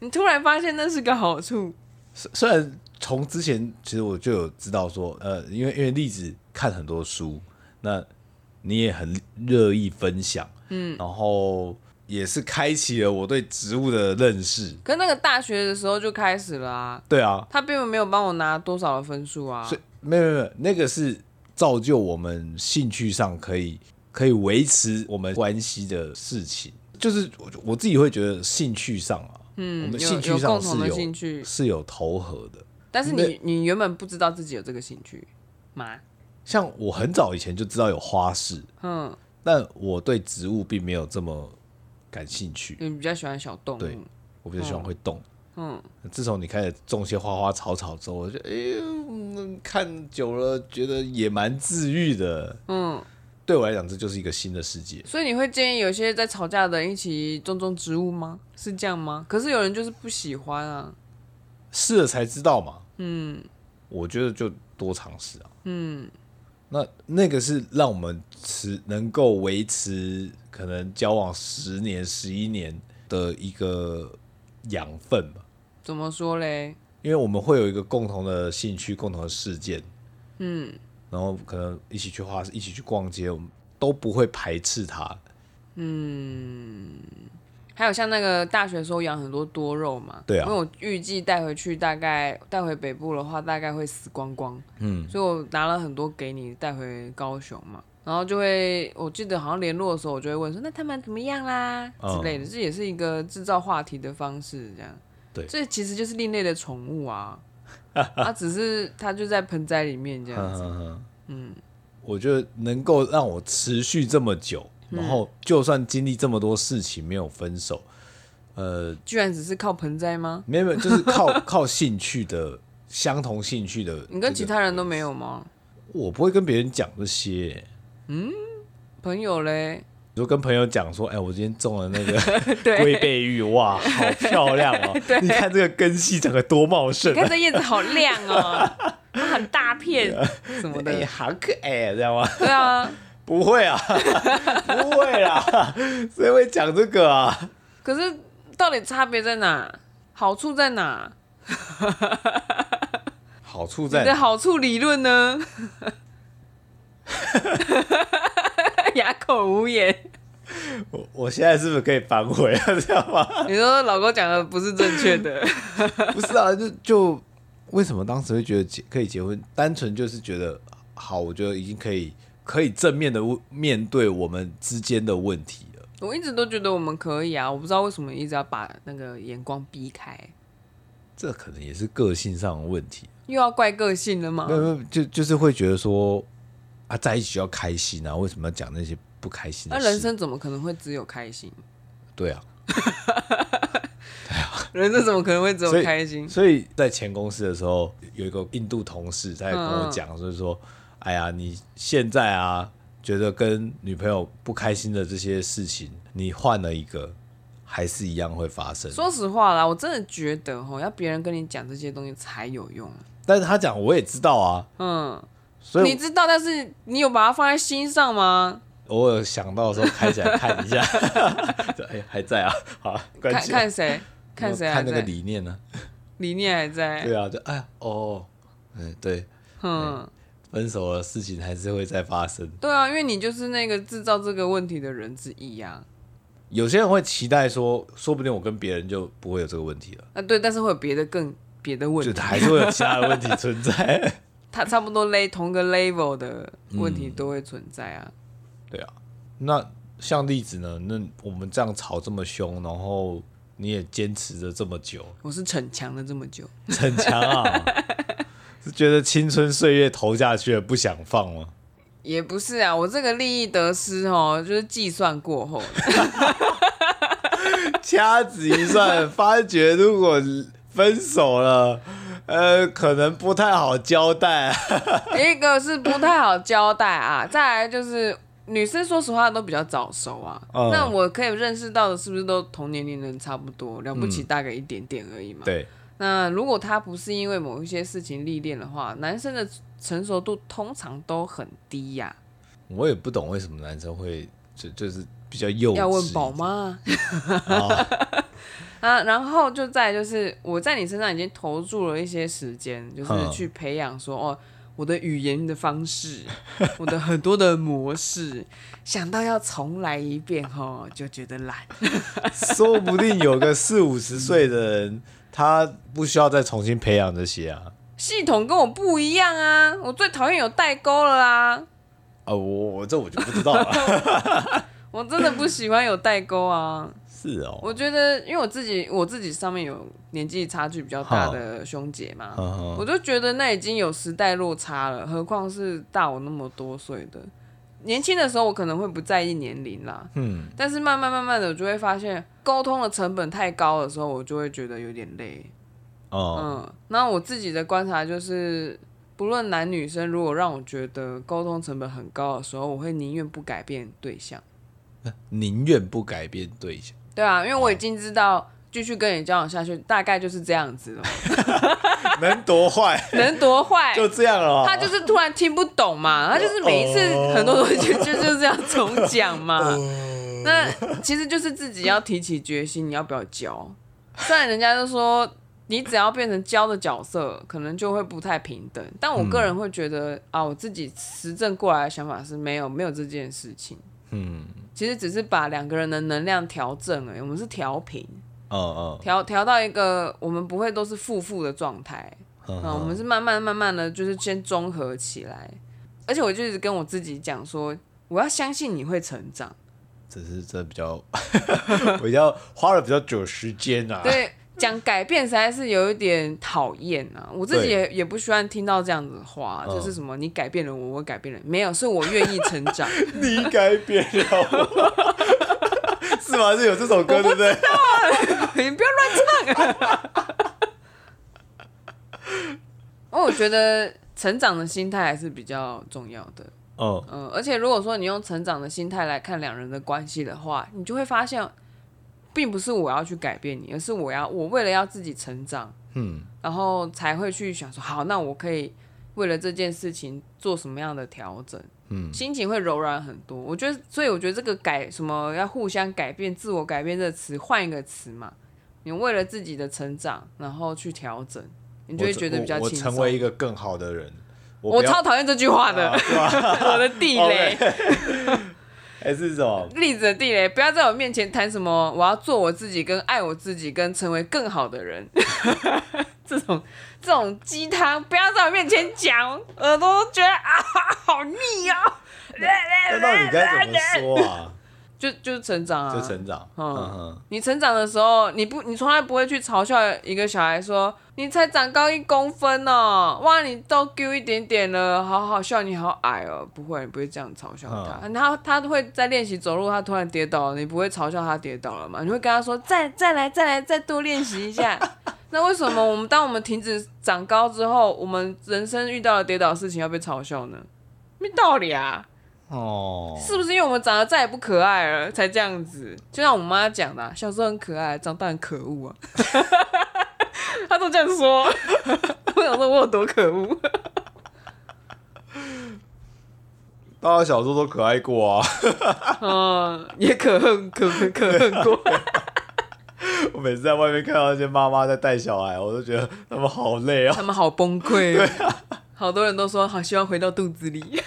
[SPEAKER 1] 你突然发现那是个好处。
[SPEAKER 2] 虽然从之前其实我就有知道说，呃，因为因为例子看很多书，那你也很乐意分享，嗯，然后。也是开启了我对植物的认识。
[SPEAKER 1] 可那个大学的时候就开始了啊。
[SPEAKER 2] 对啊。
[SPEAKER 1] 他并没有帮我拿多少的分数啊。
[SPEAKER 2] 所以没有没有，那个是造就我们兴趣上可以可以维持我们关系的事情。就是我我自己会觉得兴趣上啊，嗯，我们兴趣上是有，有共同的兴趣是有投合的。
[SPEAKER 1] 但是你你原本不知道自己有这个兴趣吗？
[SPEAKER 2] 像我很早以前就知道有花式，嗯，但我对植物并没有这么。感兴趣，
[SPEAKER 1] 你比较喜欢小动物。
[SPEAKER 2] 对，我比较喜欢会动。嗯，自从你开始种些花花草草之后，我就哎呦，看久了觉得也蛮治愈的。嗯，对我来讲，这就是一个新的世界。
[SPEAKER 1] 所以你会建议有些在吵架的人一起种种植物吗？是这样吗？可是有人就是不喜欢啊。
[SPEAKER 2] 试了才知道嘛。嗯，我觉得就多尝试啊。嗯。那那个是让我们持能够维持可能交往十年、十一年的一个养分吧？
[SPEAKER 1] 怎么说嘞？
[SPEAKER 2] 因为我们会有一个共同的兴趣、共同的事件，嗯，然后可能一起去花市、一起去逛街，我们都不会排斥他，嗯。
[SPEAKER 1] 还有像那个大学的时候养很多多肉嘛，对啊，因为我预计带回去大概带回北部的话，大概会死光光，嗯，所以我拿了很多给你带回高雄嘛，然后就会我记得好像联络的时候，我就会问说，那他们怎么样啦？之类的，嗯、这也是一个制造话题的方式，这样，对，这其实就是另类的宠物啊，它只是它就在盆栽里面这样子，
[SPEAKER 2] 嗯，我觉得能够让我持续这么久。然后，就算经历这么多事情没有分手，呃，
[SPEAKER 1] 居然只是靠盆栽吗？
[SPEAKER 2] 没有没有，就是靠 靠兴趣的相同兴趣的。
[SPEAKER 1] 你跟其他人都没有吗？
[SPEAKER 2] 我不会跟别人讲这些。
[SPEAKER 1] 嗯，朋友嘞？
[SPEAKER 2] 就跟朋友讲说，哎，我今天种了那个 龟背玉，哇，好漂亮哦！你看这个根系长得多茂盛，
[SPEAKER 1] 你看这叶子好亮哦，很大片什么的，
[SPEAKER 2] 也好可爱，知道吗？
[SPEAKER 1] 对啊。
[SPEAKER 2] 不会啊，不会啦，谁会讲这个啊？
[SPEAKER 1] 可是到底差别在哪？好处在哪？
[SPEAKER 2] 好处在
[SPEAKER 1] 你的好处理论呢？哑口无言。
[SPEAKER 2] 我我现在是不是可以反悔啊？这样吗？
[SPEAKER 1] 你说老公讲的不是正确的？
[SPEAKER 2] 不是啊，就就为什么当时会觉得结可以结婚？单纯就是觉得好，我觉得已经可以可以正面的面对我们之间的问题了。
[SPEAKER 1] 我一直都觉得我们可以啊，我不知道为什么一直要把那个眼光避开。
[SPEAKER 2] 这可能也是个性上的问题。
[SPEAKER 1] 又要怪个性了吗？
[SPEAKER 2] 没有没有，就就是会觉得说啊，在一起要开心啊，为什么要讲那些不开心的事？
[SPEAKER 1] 那人生怎么可能会只有开心？
[SPEAKER 2] 对啊，
[SPEAKER 1] 对啊，人生怎么可能会只有开心？
[SPEAKER 2] 所以，所以在前公司的时候，有一个印度同事在跟我讲，就是说，嗯、哎呀，你现在啊，觉得跟女朋友不开心的这些事情，你换了一个。还是一样会发生。
[SPEAKER 1] 说实话啦，我真的觉得吼，要别人跟你讲这些东西才有用。
[SPEAKER 2] 但是他讲我也知道啊，
[SPEAKER 1] 嗯，所以你知道，但是你有把它放在心上吗？
[SPEAKER 2] 偶尔想到的时候开起来看一下，哎，还在啊，好，
[SPEAKER 1] 看看谁，看谁，
[SPEAKER 2] 看那个理念呢？
[SPEAKER 1] 理念还在。
[SPEAKER 2] 对啊，就哎呀，哦，嗯，对，嗯，分手的事情还是会再发生。
[SPEAKER 1] 对啊，因为你就是那个制造这个问题的人之一呀。
[SPEAKER 2] 有些人会期待说，说不定我跟别人就不会有这个问题了。
[SPEAKER 1] 啊，对，但是会有别的更别的问题，
[SPEAKER 2] 就还是会有其他的问题存在。
[SPEAKER 1] 他差不多 level 同个 level 的问题都会存在啊。
[SPEAKER 2] 嗯、对啊，那像例子呢？那我们这样吵这么凶，然后你也坚持着这么久，
[SPEAKER 1] 我是逞强了这么久，
[SPEAKER 2] 逞强啊，是觉得青春岁月投下去了，不想放吗？
[SPEAKER 1] 也不是啊，我这个利益得失哦，就是计算过后，
[SPEAKER 2] 掐指一算，发觉如果分手了，呃，可能不太好交代。
[SPEAKER 1] 一个是不太好交代啊，再来就是女生说实话都比较早熟啊。嗯、那我可以认识到的是不是都同年龄人差不多？了不起大概一点点而已嘛。
[SPEAKER 2] 嗯、对。
[SPEAKER 1] 那如果他不是因为某一些事情历练的话，男生的成熟度通常都很低呀、啊。
[SPEAKER 2] 我也不懂为什么男生会就就是比较幼稚。
[SPEAKER 1] 要问宝妈。啊，然后就再就是我在你身上已经投注了一些时间，就是去培养说哦，我的语言的方式，我的很多的模式，想到要重来一遍哦，就觉得懒。
[SPEAKER 2] 说不定有个四五十岁的人。他不需要再重新培养这些啊，
[SPEAKER 1] 系统跟我不一样啊，我最讨厌有代沟了啦。啊、
[SPEAKER 2] 呃，我我这我就不知道了，
[SPEAKER 1] 我真的不喜欢有代沟啊。
[SPEAKER 2] 是哦，
[SPEAKER 1] 我觉得因为我自己我自己上面有年纪差距比较大的兄姐嘛，我就觉得那已经有时代落差了，何况是大我那么多岁的。年轻的时候我可能会不在意年龄啦，嗯，但是慢慢慢慢的我就会发现沟通的成本太高的时候，我就会觉得有点累。哦，嗯，那我自己的观察就是，不论男女生，如果让我觉得沟通成本很高的时候，我会宁愿不改变对象。
[SPEAKER 2] 宁愿不改变对象？
[SPEAKER 1] 对啊，因为我已经知道。继续跟你交往下去，大概就是这样子了。
[SPEAKER 2] 能多坏？
[SPEAKER 1] 能多坏？
[SPEAKER 2] 就这样了。
[SPEAKER 1] 他就是突然听不懂嘛，他就是每一次很多东西就就 就这样重讲嘛。那其实就是自己要提起决心，你要不要教？虽然人家都说你只要变成教的角色，可能就会不太平等。但我个人会觉得啊，我自己实证过来的想法是没有没有这件事情。嗯，其实只是把两个人的能量调正而已，我们是调频。嗯嗯，调调到一个我们不会都是负负的状态，嗯，我们是慢慢慢慢的就是先综合起来，而且我就一直跟我自己讲说，我要相信你会成长，
[SPEAKER 2] 只是这比较 比较花了比较久时间啊。
[SPEAKER 1] 对，讲改变实在是有一点讨厌啊，我自己也也不喜欢听到这样子的话，就是什么你改变了我，我改变了，没有，是我愿意成长，
[SPEAKER 2] 你改变了我。是吗？是有这首歌，对不对？
[SPEAKER 1] 你不要乱唱啊！哦，我觉得成长的心态还是比较重要的。哦，嗯，而且如果说你用成长的心态来看两人的关系的话，你就会发现，并不是我要去改变你，而是我要我为了要自己成长，嗯，然后才会去想说，好，那我可以为了这件事情做什么样的调整。嗯，心情会柔软很多。我觉得，所以我觉得这个改什么要互相改变、自我改变这个词，换一个词嘛，你为了自己的成长，然后去调整，你就会觉得比较轻松。
[SPEAKER 2] 我成为一个更好的人。
[SPEAKER 1] 我，我超讨厌这句话的，啊、我的地雷。
[SPEAKER 2] 还 是什么？
[SPEAKER 1] 例子的地雷，不要在我面前谈什么我要做我自己，跟爱我自己，跟成为更好的人。这种这种鸡汤，不要在我面前讲，耳朵都觉得啊，好腻啊、哦！
[SPEAKER 2] 那到底该怎么说啊？
[SPEAKER 1] 就就是成长啊，
[SPEAKER 2] 就成长。嗯
[SPEAKER 1] 嗯，你成长的时候，你不，你从来不会去嘲笑一个小孩说，你才长高一公分哦，哇，你都丢一点点了，好好笑，你好矮哦，不会，你不会这样嘲笑他。嗯、他他会在练习走路，他突然跌倒了，你不会嘲笑他跌倒了吗？你会跟他说，再再来再来再多练习一下。那为什么我们当我们停止长高之后，我们人生遇到了跌倒的事情要被嘲笑呢？没道理啊！哦，是不是因为我们长得再也不可爱了，才这样子？就像我妈讲的，小时候很可爱，长大很可恶啊。她都这样说，我想说我有多可恶？
[SPEAKER 2] 大家小时候都可爱过啊，
[SPEAKER 1] 嗯，也可恨可可恨过。
[SPEAKER 2] 我每次在外面看到那些妈妈在带小孩，我都觉得他们好累啊，
[SPEAKER 1] 他们好崩溃。对啊，好多人都说好希望回到肚子里。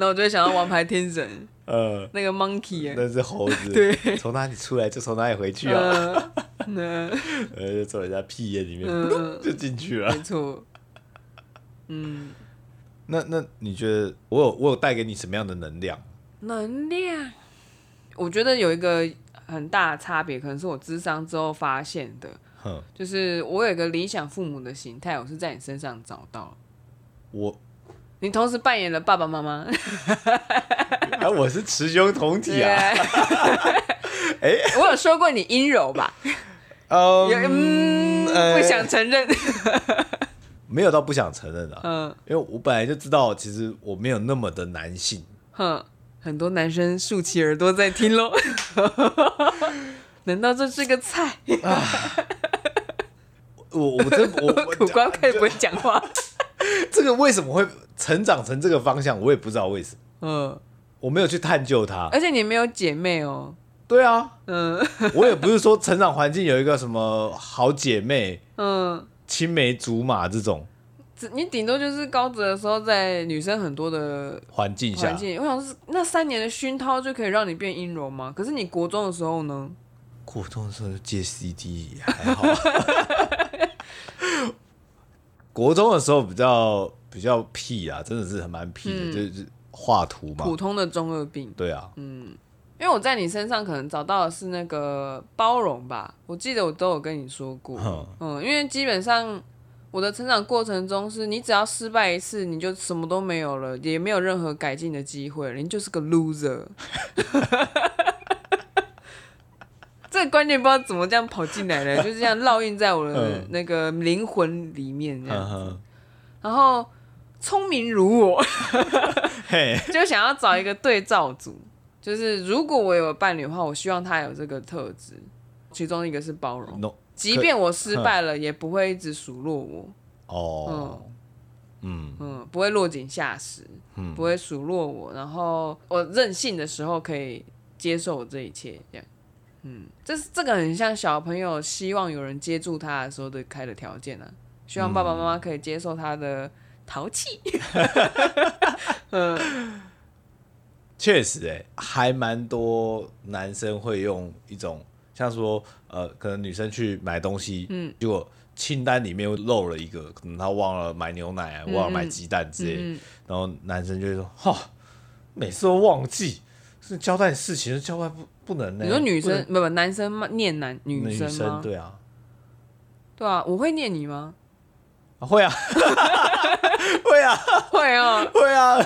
[SPEAKER 1] 那我就会想到《王牌天神 》，呃，那个 monkey，
[SPEAKER 2] 那只猴子，
[SPEAKER 1] 对，
[SPEAKER 2] 从哪里出来就从哪里回去啊，呃，就从人家屁眼里面，呃、就进去了，
[SPEAKER 1] 没错，嗯，
[SPEAKER 2] 那那你觉得我有我有带给你什么样的能量？
[SPEAKER 1] 能量，我觉得有一个很大的差别，可能是我智商之后发现的，哼就是我有一个理想父母的形态，我是在你身上找到
[SPEAKER 2] 我。
[SPEAKER 1] 你同时扮演了爸爸妈妈，
[SPEAKER 2] 哎，我是雌雄同体啊！哎，
[SPEAKER 1] 我有说过你阴柔吧？嗯，不想承认，
[SPEAKER 2] 没有到不想承认的，嗯，因为我本来就知道，其实我没有那么的男性。
[SPEAKER 1] 哼，很多男生竖起耳朵在听喽。难道这是个菜？
[SPEAKER 2] 我我真我
[SPEAKER 1] 苦瓜可以不会讲话。
[SPEAKER 2] 这个为什么会成长成这个方向？我也不知道为什么。嗯，我没有去探究它。
[SPEAKER 1] 而且你没有姐妹哦。
[SPEAKER 2] 对啊。嗯，我也不是说成长环境有一个什么好姐妹，嗯，青梅竹马这种。
[SPEAKER 1] 你顶多就是高职的时候，在女生很多的
[SPEAKER 2] 环境下。环境，
[SPEAKER 1] 我想是那三年的熏陶就可以让你变阴柔吗？可是你国中的时候呢？
[SPEAKER 2] 国中的时候借 CD 还好。国中的时候比较比较屁啊，真的是很蛮屁的，嗯、就是画图嘛。
[SPEAKER 1] 普通的中二病。
[SPEAKER 2] 对啊，
[SPEAKER 1] 嗯，因为我在你身上可能找到的是那个包容吧，我记得我都有跟你说过，嗯，嗯，因为基本上我的成长过程中是你只要失败一次，你就什么都没有了，也没有任何改进的机会了，你就是个 loser。这个观念不知道怎么这样跑进来的，就是这样烙印在我的那个灵魂里面这样子。然后聪明如我，就想要找一个对照组，就是如果我有伴侣的话，我希望他有这个特质，其中一个是包容，即便我失败了，也不会一直数落我。哦，嗯。嗯，不会落井下石，不会数落我，然后我任性的时候可以接受我这一切，这样。嗯，这是这个很像小朋友希望有人接住他的时候的开的条件呢、啊。希望爸爸妈妈可以接受他的淘气。
[SPEAKER 2] 嗯，确实、欸，哎，还蛮多男生会用一种像说，呃，可能女生去买东西，嗯，结果清单里面又漏了一个，可能他忘了买牛奶啊，忘了买鸡蛋之类，嗯嗯、然后男生就会说，哈，每次都忘记。是交代事情，是交代不不能呢？
[SPEAKER 1] 你说女生不不男生吗？念男女生吗？
[SPEAKER 2] 女生对啊，
[SPEAKER 1] 对啊，我会念你吗？
[SPEAKER 2] 啊 会啊，会啊，
[SPEAKER 1] 会啊，
[SPEAKER 2] 会啊，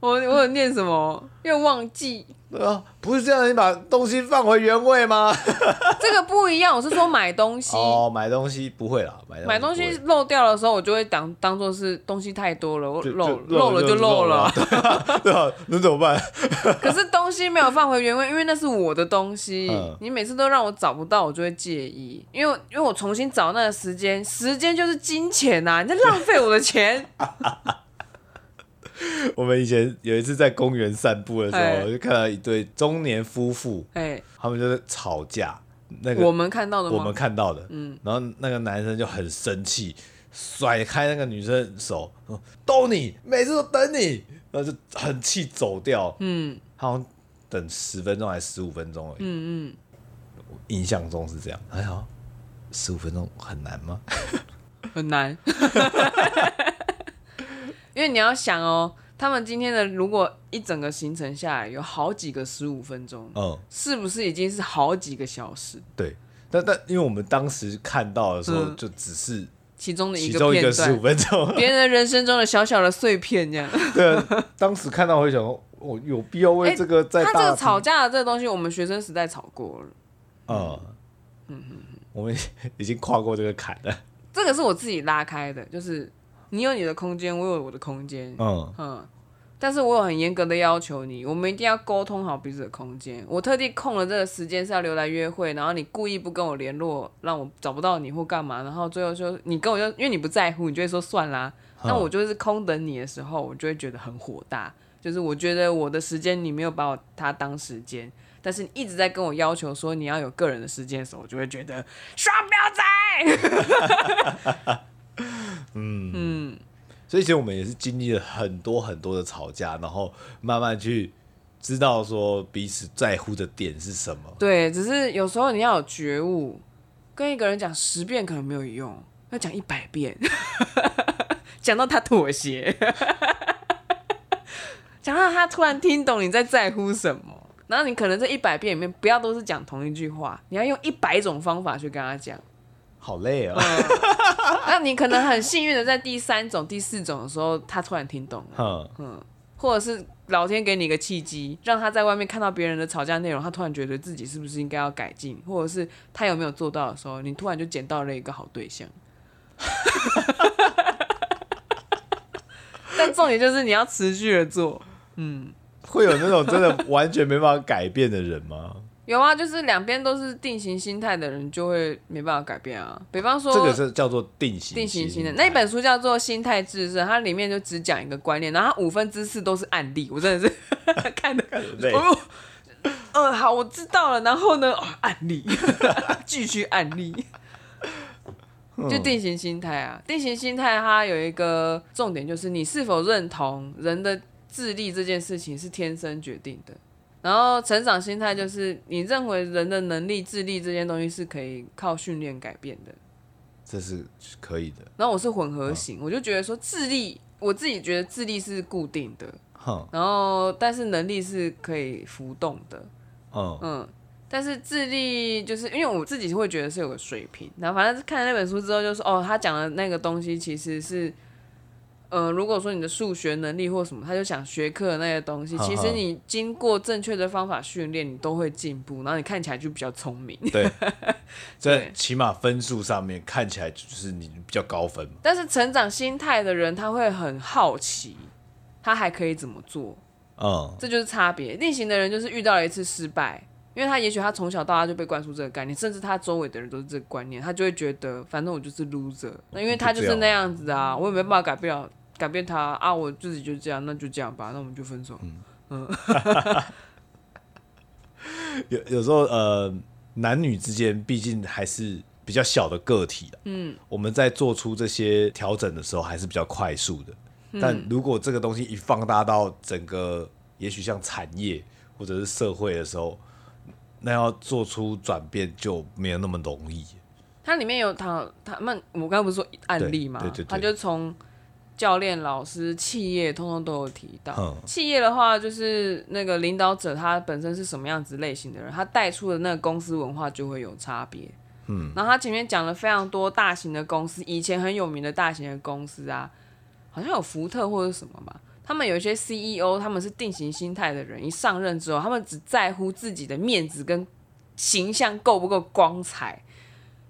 [SPEAKER 1] 我我有念什么？又忘记。
[SPEAKER 2] 啊，不是这样，你把东西放回原位吗？
[SPEAKER 1] 这个不一样，我是说买东西。
[SPEAKER 2] 哦，买东西不会啦，买东西，
[SPEAKER 1] 买东西漏掉的时候，我就会当当做是东西太多了，我漏漏了就漏了。
[SPEAKER 2] 对啊，能怎么办？
[SPEAKER 1] 可是东西没有放回原位，因为那是我的东西，你每次都让我找不到，我就会介意。因为因为我重新找那个时间，时间就是金钱呐，你在浪费我的钱。
[SPEAKER 2] 我们以前有一次在公园散步的时候，就看到一对中年夫妇，哎。他们就是吵架，那个
[SPEAKER 1] 我们看到的？
[SPEAKER 2] 我们看到的，嗯，然后那个男生就很生气，甩开那个女生的手，说：“都你，每次都等你。”然后就很气走掉，嗯，好像等十分钟还是十五分钟而已，嗯嗯，印象中是这样。哎呀，十五分钟很难吗？
[SPEAKER 1] 很难，因为你要想哦。他们今天的如果一整个行程下来有好几个十五分钟，嗯，是不是已经是好几个小时？
[SPEAKER 2] 对，但但因为我们当时看到的时候，就只是
[SPEAKER 1] 其中的一个片段，
[SPEAKER 2] 十五分钟，
[SPEAKER 1] 别人人生中的小小的碎片这样。
[SPEAKER 2] 对，当时看到会想说，我有必要为这个在、欸、
[SPEAKER 1] 他这个吵架的这个东西，我们学生时代吵过了，
[SPEAKER 2] 嗯嗯嗯，我们已经跨过这个坎了。
[SPEAKER 1] 这个是我自己拉开的，就是。你有你的空间，我有我的空间，嗯嗯，但是我有很严格的要求你，我们一定要沟通好彼此的空间。我特地空了这个时间是要留来约会，然后你故意不跟我联络，让我找不到你或干嘛，然后最后就你跟我就因为你不在乎，你就会说算啦。那我就是空等你的时候，我就会觉得很火大，就是我觉得我的时间你没有把我他当时间，但是你一直在跟我要求说你要有个人的时间的时候，我就会觉得双标仔。
[SPEAKER 2] 嗯嗯，所以其实我们也是经历了很多很多的吵架，然后慢慢去知道说彼此在乎的点是什么。
[SPEAKER 1] 对，只是有时候你要有觉悟，跟一个人讲十遍可能没有用，要讲一百遍，讲到他妥协，讲到他突然听懂你在在乎什么，然后你可能这一百遍里面不要都是讲同一句话，你要用一百种方法去跟他讲。
[SPEAKER 2] 好累啊、哦
[SPEAKER 1] 嗯！那你可能很幸运的在第三种、第四种的时候，他突然听懂了，嗯，或者是老天给你一个契机，让他在外面看到别人的吵架内容，他突然觉得自己是不是应该要改进，或者是他有没有做到的时候，你突然就捡到了一个好对象。但重点就是你要持续的做，嗯，
[SPEAKER 2] 会有那种真的完全没办法改变的人吗？
[SPEAKER 1] 有啊，就是两边都是定型心态的人，就会没办法改变啊。比方说，
[SPEAKER 2] 这个是叫做定型
[SPEAKER 1] 定型心态。那本书叫做《心态致胜》，它里面就只讲一个观念，然后它五分之四都是案例。我真的是 看的，哦，嗯，好，我知道了。然后呢，哦、案例，继续案例，就定型心态啊。定型心态它有一个重点，就是你是否认同人的智力这件事情是天生决定的。然后成长心态就是你认为人的能力、智力这些东西是可以靠训练改变的，
[SPEAKER 2] 这是可以的。
[SPEAKER 1] 然后我是混合型，我就觉得说智力，我自己觉得智力是固定的，然后但是能力是可以浮动的，嗯，但是智力就是因为我自己会觉得是有个水平。然后反正看了那本书之后，就说哦，他讲的那个东西其实是。嗯、呃，如果说你的数学能力或什么，他就想学课的那些东西，其实你经过正确的方法训练，你都会进步，然后你看起来就比较聪明。
[SPEAKER 2] 对，在起码分数上面看起来就是你比较高分。
[SPEAKER 1] 但是成长心态的人，他会很好奇，他还可以怎么做？嗯，这就是差别。逆行的人就是遇到了一次失败，因为他也许他从小到大就被灌输这个概念，甚至他周围的人都是这个观念，他就会觉得反正我就是 loser，那因为他就是那样子啊，我也没办法改变了。改变他啊！我自己就这样，那就这样吧，那我们就分手。嗯嗯，
[SPEAKER 2] 有有时候呃，男女之间毕竟还是比较小的个体，嗯，我们在做出这些调整的时候还是比较快速的。嗯、但如果这个东西一放大到整个，也许像产业或者是社会的时候，那要做出转变就没有那么容易。
[SPEAKER 1] 它里面有他他们，我刚刚不是说案例嘛？对对对，他就从。教练、老师、企业，通通都有提到。嗯、企业的话，就是那个领导者他本身是什么样子类型的人，他带出的那个公司文化就会有差别。嗯，然后他前面讲了非常多大型的公司，以前很有名的大型的公司啊，好像有福特或者什么吧。他们有一些 CEO，他们是定型心态的人，一上任之后，他们只在乎自己的面子跟形象够不够光彩。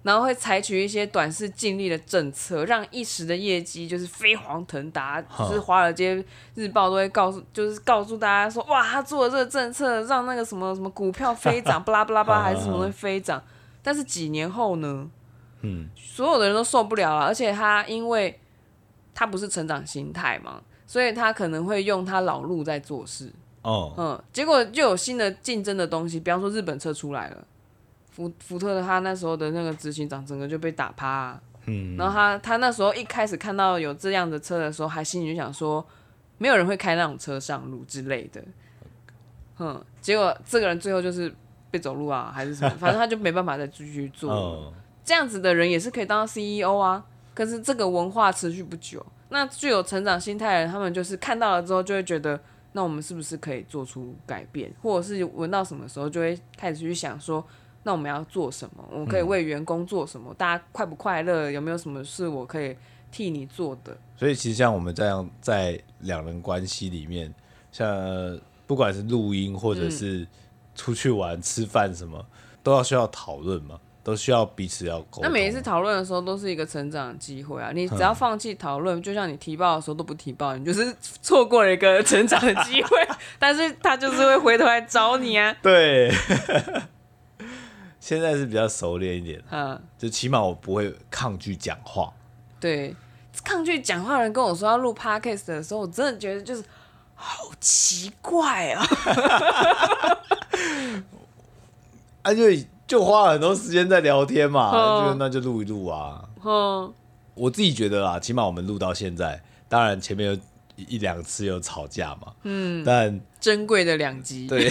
[SPEAKER 1] 然后会采取一些短视近利的政策，让一时的业绩就是飞黄腾达，就是华尔街日报都会告诉，就是告诉大家说，哇，他做的这个政策让那个什么什么股票飞涨，巴拉巴拉巴拉，还是什么东西飞涨。但是几年后呢，嗯，所有的人都受不了了，而且他因为他不是成长心态嘛，所以他可能会用他老路在做事。哦，嗯，结果就有新的竞争的东西，比方说日本车出来了。福福特的他那时候的那个执行长整个就被打趴、啊。
[SPEAKER 2] 嗯，
[SPEAKER 1] 然后他他那时候一开始看到有这样的车的时候，还心里就想说，没有人会开那种车上路之类的。嗯，结果这个人最后就是被走路啊，还是什么，反正他就没办法再继续做。
[SPEAKER 2] 哦、
[SPEAKER 1] 这样子的人也是可以当 CEO 啊，可是这个文化持续不久。那具有成长心态的人，他们就是看到了之后就会觉得，那我们是不是可以做出改变，或者是闻到什么时候就会开始去想说。那我们要做什么？我可以为员工做什么？大家快不快乐？有没有什么事我可以替你做的？
[SPEAKER 2] 所以其实像我们这样在两人关系里面，像不管是录音或者是出去玩、吃饭什么，都要需要讨论嘛，都需要彼此要沟通。
[SPEAKER 1] 那每一次讨论的时候都是一个成长的机会啊！你只要放弃讨论，就像你提报的时候都不提报，你就是错过了一个成长的机会。但是他就是会回头来找你啊！
[SPEAKER 2] 对。现在是比较熟练一点，
[SPEAKER 1] 嗯，
[SPEAKER 2] 就起码我不会抗拒讲话。
[SPEAKER 1] 对，抗拒讲话的人跟我说要录 podcast 的时候，我真的觉得就是好奇怪 啊！
[SPEAKER 2] 啊，就就花了很多时间在聊天嘛，
[SPEAKER 1] 嗯、
[SPEAKER 2] 就那就录一录啊。
[SPEAKER 1] 嗯，
[SPEAKER 2] 我自己觉得啦，起码我们录到现在，当然前面有一两次有吵架嘛，
[SPEAKER 1] 嗯，
[SPEAKER 2] 但
[SPEAKER 1] 珍贵的两集，
[SPEAKER 2] 对，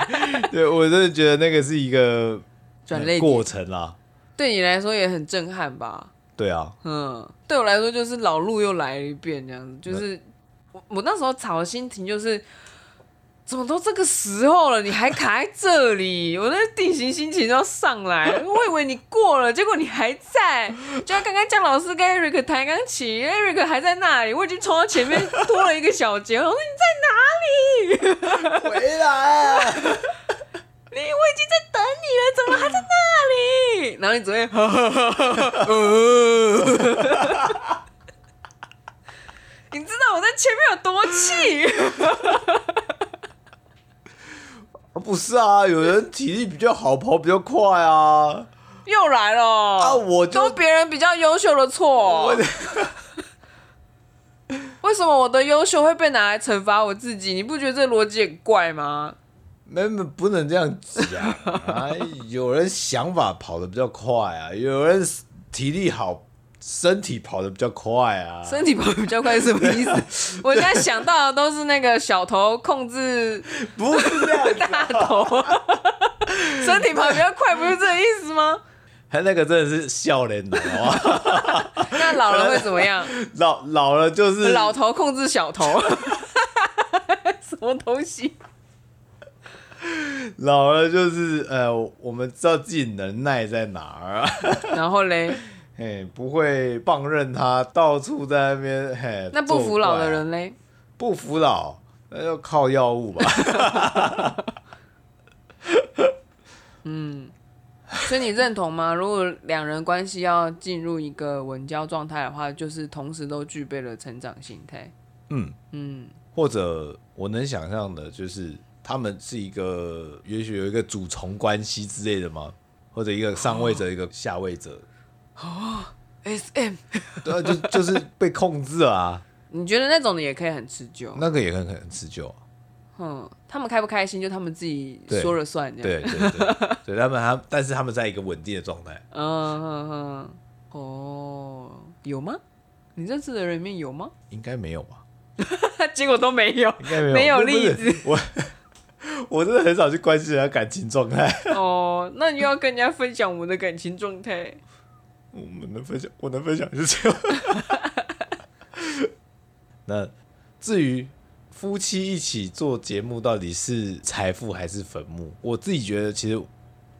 [SPEAKER 2] 对我真的觉得那个是一个。转类过程啦，
[SPEAKER 1] 对你来说也很震撼吧？
[SPEAKER 2] 对啊，
[SPEAKER 1] 嗯，对我来说就是老路又来了一遍，这样子，就是我我那时候吵的心情就是，怎么都这个时候了，你还卡在这里，我那定型心情都要上来，我以为你过了，结果你还在，就像刚刚江老师跟 Eric 弹钢琴，Eric 还在那里，我已经冲到前面拖了一个小节，我说你在哪里？
[SPEAKER 2] 回来啊！
[SPEAKER 1] 你我已经在等你了，怎么还在那里？然后你昨天，你知道我在前面有多气？
[SPEAKER 2] 不是啊，有人体力比较好，跑比较快啊。
[SPEAKER 1] 又来了啊！我就都别人比较优秀的错。为什么我的优秀会被拿来惩罚我自己？你不觉得这逻辑很怪吗？
[SPEAKER 2] 没没不能这样讲啊！有人想法跑得比较快啊，有人体力好，身体跑得比较快啊。
[SPEAKER 1] 身体跑得比较快是什么意思？我现在想到的都是那个小头控制，
[SPEAKER 2] 不是这样
[SPEAKER 1] 大头，身体跑得比较快，不是这个意思吗？
[SPEAKER 2] 他那个真的是笑脸的，
[SPEAKER 1] 那老了会怎么样？
[SPEAKER 2] 老老了就是
[SPEAKER 1] 老头控制小头，什么东西？
[SPEAKER 2] 老了就是呃，我们知道自己能耐在哪儿啊。
[SPEAKER 1] 然后嘞，
[SPEAKER 2] 嘿，不会放任他到处在那边嘿。
[SPEAKER 1] 那不服老的人嘞？
[SPEAKER 2] 不服老，那要靠药物吧。
[SPEAKER 1] 嗯，所以你认同吗？如果两人关系要进入一个稳交状态的话，就是同时都具备了成长心态。
[SPEAKER 2] 嗯嗯，或者我能想象的就是。他们是一个，也许有一个主从关系之类的吗？或者一个上位者，一个下位者？
[SPEAKER 1] 哦，SM，
[SPEAKER 2] 对啊，就就是被控制了啊。
[SPEAKER 1] 你觉得那种的也可以很持久？
[SPEAKER 2] 那个也很很持久啊。
[SPEAKER 1] 嗯，他们开不开心就他们自己说了算，
[SPEAKER 2] 这样。对对对，他们他，但是他们在一个稳定的状态。
[SPEAKER 1] 嗯嗯嗯。哦，有吗？你认识的人里面有吗？
[SPEAKER 2] 应该没有吧？
[SPEAKER 1] 结果都没有，
[SPEAKER 2] 应该没有，
[SPEAKER 1] 没有例子。
[SPEAKER 2] 我。我真的很少去关心人家感情状态。
[SPEAKER 1] 哦，那你又要跟人家分享我们的感情状态？
[SPEAKER 2] 我们能分享，我能分享是这样。那至于夫妻一起做节目，到底是财富还是坟墓？我自己觉得，其实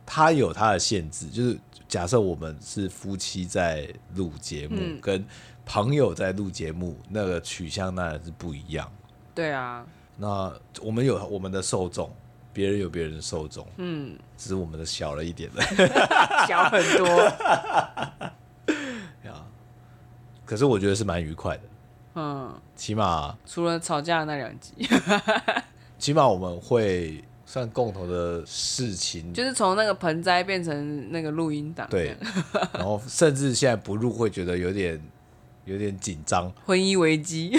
[SPEAKER 2] 它有它的限制。就是假设我们是夫妻在录节目，嗯，跟朋友在录节目，那个取向当然是不一样。
[SPEAKER 1] 对啊。
[SPEAKER 2] 那我们有我们的受众，别人有别人的受众，
[SPEAKER 1] 嗯，
[SPEAKER 2] 只是我们的小了一点的，
[SPEAKER 1] 小很多。
[SPEAKER 2] 呀，可是我觉得是蛮愉快的，
[SPEAKER 1] 嗯，
[SPEAKER 2] 起码
[SPEAKER 1] 除了吵架的那两集，
[SPEAKER 2] 起码我们会算共同的事情，
[SPEAKER 1] 就是从那个盆栽变成那个录音档，
[SPEAKER 2] 对，然后甚至现在不录会觉得有点有点紧张，
[SPEAKER 1] 婚姻危机。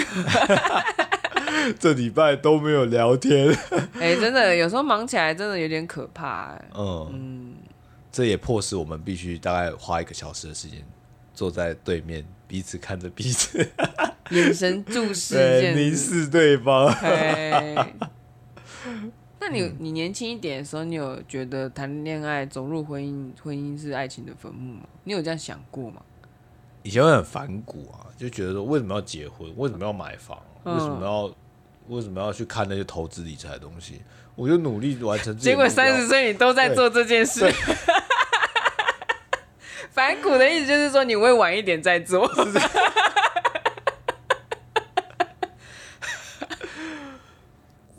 [SPEAKER 2] 这礼拜都没有聊天，
[SPEAKER 1] 哎、欸，真的有时候忙起来真的有点可怕，欸，
[SPEAKER 2] 嗯嗯，这也迫使我们必须大概花一个小时的时间坐在对面，彼此看着彼此，
[SPEAKER 1] 眼神注视，
[SPEAKER 2] 凝视对方。
[SPEAKER 1] 那你你年轻一点的时候，你有觉得谈恋爱走入婚姻，婚姻是爱情的坟墓吗？你有这样想过吗？
[SPEAKER 2] 以前会很反骨啊，就觉得说为什么要结婚？为什么要买房？为什么要为什么要去看那些投资理财的东西？我就努力完成。结
[SPEAKER 1] 果三十岁你都在做这件事。反骨的意思就是说你会晚一点再做。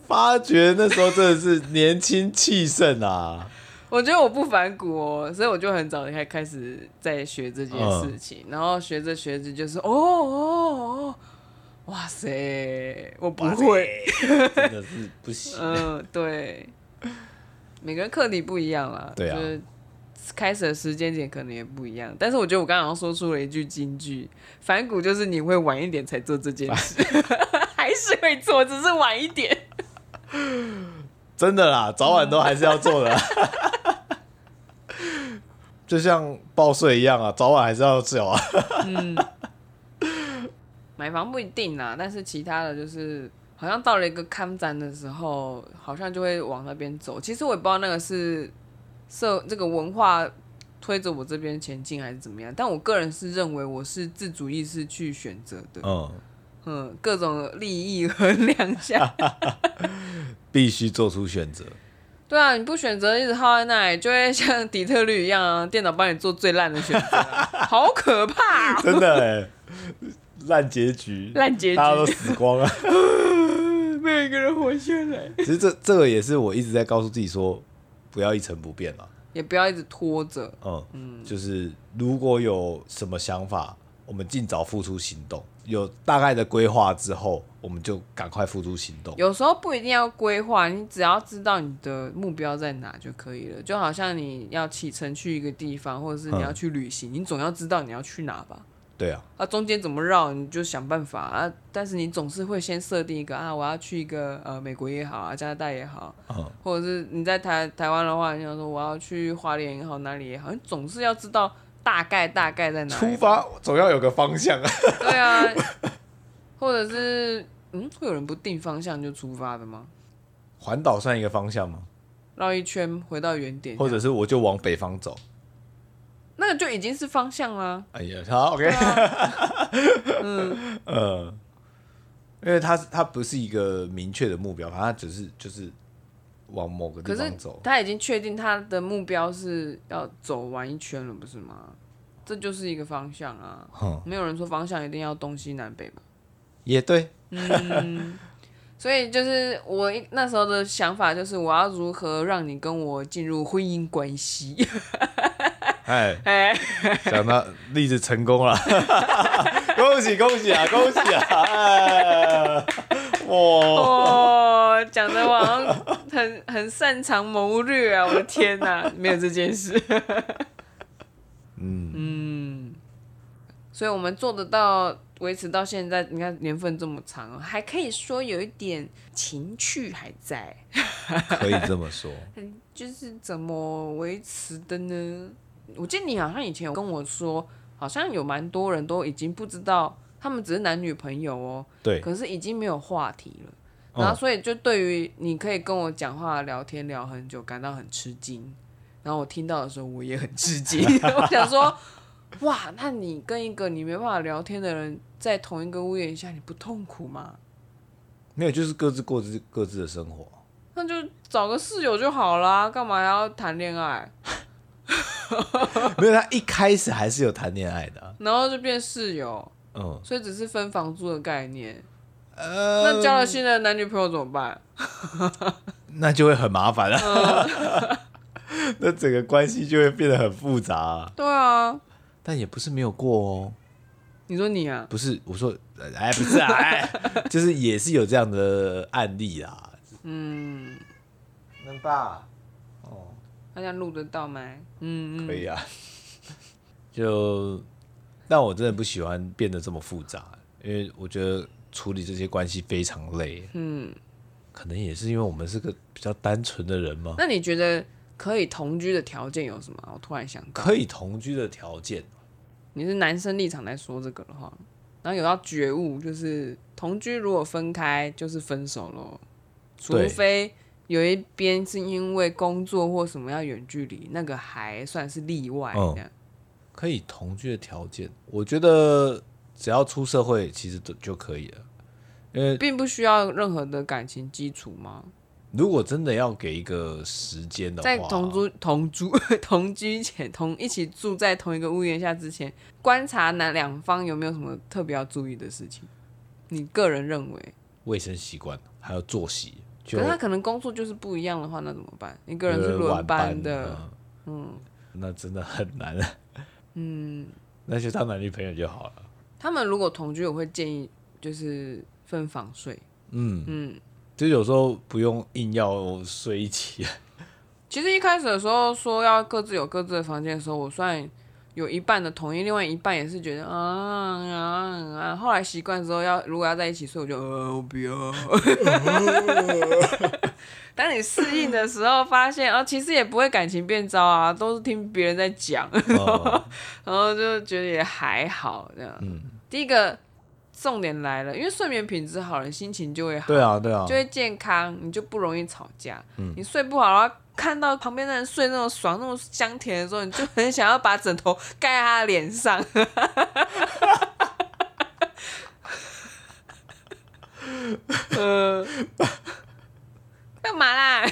[SPEAKER 2] 发觉那时候真的是年轻气盛啊！
[SPEAKER 1] 我觉得我不反骨哦，所以我就很早开开始在学这件事情，嗯、然后学着学着就是哦哦哦，哇塞，我不会，
[SPEAKER 2] 真的是不行。
[SPEAKER 1] 嗯，对，每个人课题不一样啦，对啊，就是开始的时间点可能也不一样，但是我觉得我刚刚说出了一句金句，反骨就是你会晚一点才做这件事，还是会做，只是晚一点。
[SPEAKER 2] 真的啦，早晚都还是要做的，就像报税一样啊，早晚还是要缴啊。嗯，
[SPEAKER 1] 买房不一定啦，但是其他的就是，好像到了一个看展的时候，好像就会往那边走。其实我也不知道那个是社这个文化推着我这边前进还是怎么样，但我个人是认为我是自主意识去选择的。嗯。嗯，各种利益衡量下，
[SPEAKER 2] 必须做出选择。
[SPEAKER 1] 对啊，你不选择一直耗在那里，就会像 底特律一样啊，电脑帮你做最烂的选择，好可怕喔！
[SPEAKER 2] 真的哎，烂结局，
[SPEAKER 1] 烂结局，
[SPEAKER 2] 大家都死光了，
[SPEAKER 1] 没有一个人活下来。
[SPEAKER 2] 其实这这个也是我一直在告诉自己说，不要一成不变了，
[SPEAKER 1] 也不要一直拖着。
[SPEAKER 2] 嗯嗯，就是如果有什么想法。我们尽早付出行动，有大概的规划之后，我们就赶快付出行动。
[SPEAKER 1] 有时候不一定要规划，你只要知道你的目标在哪就可以了。就好像你要启程去一个地方，或者是你要去旅行，嗯、你总要知道你要去哪吧？
[SPEAKER 2] 对啊。
[SPEAKER 1] 啊，中间怎么绕，你就想办法啊。但是你总是会先设定一个啊，我要去一个呃美国也好啊，加拿大也好，嗯、或者是你在台台湾的话，你想说我要去花莲也好，哪里也好，你总是要知道。大概大概在哪里？
[SPEAKER 2] 出发总要有个方向啊。
[SPEAKER 1] 对啊，或者是嗯，会有人不定方向就出发的吗？
[SPEAKER 2] 环岛算一个方向吗？
[SPEAKER 1] 绕一圈回到原点，
[SPEAKER 2] 或者是我就往北方走，
[SPEAKER 1] 那个就已经是方向了。
[SPEAKER 2] 哎呀，好，OK。嗯呃，因为他他不是一个明确的目标，它只是就是。往某个地方走，
[SPEAKER 1] 他已经确定他的目标是要走完一圈了，不是吗？这就是一个方向啊。哼没有人说方向一定要东西南北吧？
[SPEAKER 2] 也对。
[SPEAKER 1] 嗯，所以就是我那时候的想法就是，我要如何让你跟我进入婚姻关系？
[SPEAKER 2] 哎哎，想到例子成功了，恭喜恭喜啊，恭喜啊！哎
[SPEAKER 1] 哇，讲的我好像很很擅长谋略啊！我的天哪，没有这件事。嗯嗯，所以我们做得到，维持到现在，你看年份这么长，还可以说有一点情趣还在。
[SPEAKER 2] 可以这么说。
[SPEAKER 1] 就是怎么维持的呢？我记得你好像以前有跟我说，好像有蛮多人都已经不知道。他们只是男女朋友哦，
[SPEAKER 2] 对，
[SPEAKER 1] 可是已经没有话题了，嗯、然后所以就对于你可以跟我讲话聊天聊很久感到很吃惊，然后我听到的时候我也很吃惊，我想说，哇，那你跟一个你没办法聊天的人在同一个屋檐下，你不痛苦吗？
[SPEAKER 2] 没有，就是各自过自各自的生活，
[SPEAKER 1] 那就找个室友就好啦，干嘛要谈恋爱？
[SPEAKER 2] 没有，他一开始还是有谈恋爱的，
[SPEAKER 1] 然后就变室友。嗯，所以只是分房租的概念。呃，那交了新的男女朋友怎么办？
[SPEAKER 2] 那就会很麻烦了。嗯、那整个关系就会变得很复杂、啊。
[SPEAKER 1] 对啊，
[SPEAKER 2] 但也不是没有过哦。
[SPEAKER 1] 你说你啊？
[SPEAKER 2] 不是，我说，哎，不是啊，哎，就是也是有这样的案例啦。嗯，能吧？
[SPEAKER 1] 哦，大家录得到吗？嗯嗯，
[SPEAKER 2] 可以啊。就。但我真的不喜欢变得这么复杂，因为我觉得处理这些关系非常累。嗯，可能也是因为我们是个比较单纯的人嘛。
[SPEAKER 1] 那你觉得可以同居的条件有什么？我突然想到，
[SPEAKER 2] 可以同居的条件，
[SPEAKER 1] 你是男生立场来说这个的话，然后有要觉悟，就是同居如果分开就是分手喽，除非有一边是因为工作或什么要远距离，那个还算是例外。这样、嗯、
[SPEAKER 2] 可以同居的条件，我觉得只要出社会其实都就可以了，因为
[SPEAKER 1] 并不需要任何的感情基础吗？
[SPEAKER 2] 如果真的要给一个时间的话，
[SPEAKER 1] 在同租、同租、同居前，同一起住在同一个屋檐下之前，观察哪两方有没有什么特别要注意的事情？你个人认为？
[SPEAKER 2] 卫生习惯还有作息。
[SPEAKER 1] 可是他可能工作就是不一样的话，那怎么办？一个人是轮班的班，嗯，
[SPEAKER 2] 那真的很难了。嗯，那就当男女朋友就好了。
[SPEAKER 1] 他们如果同居，我会建议就是分房睡。嗯嗯。
[SPEAKER 2] 就有时候不用硬要睡一起。
[SPEAKER 1] 其实一开始的时候说要各自有各自的房间的时候，我算有一半的同意，另外一半也是觉得啊啊啊。后来习惯之后要，要如果要在一起睡，我就呃我不要。当你适应的时候，发现啊，其实也不会感情变糟啊，都是听别人在讲，然后就觉得也还好这样。嗯，第一个。重点来了，因为睡眠品质好了，心情就会好。
[SPEAKER 2] 对啊，对啊，
[SPEAKER 1] 就会健康，你就不容易吵架。嗯，你睡不好，然后看到旁边的人睡那种爽、那种香甜的时候，你就很想要把枕头盖在他的脸上。嗯，干嘛啦？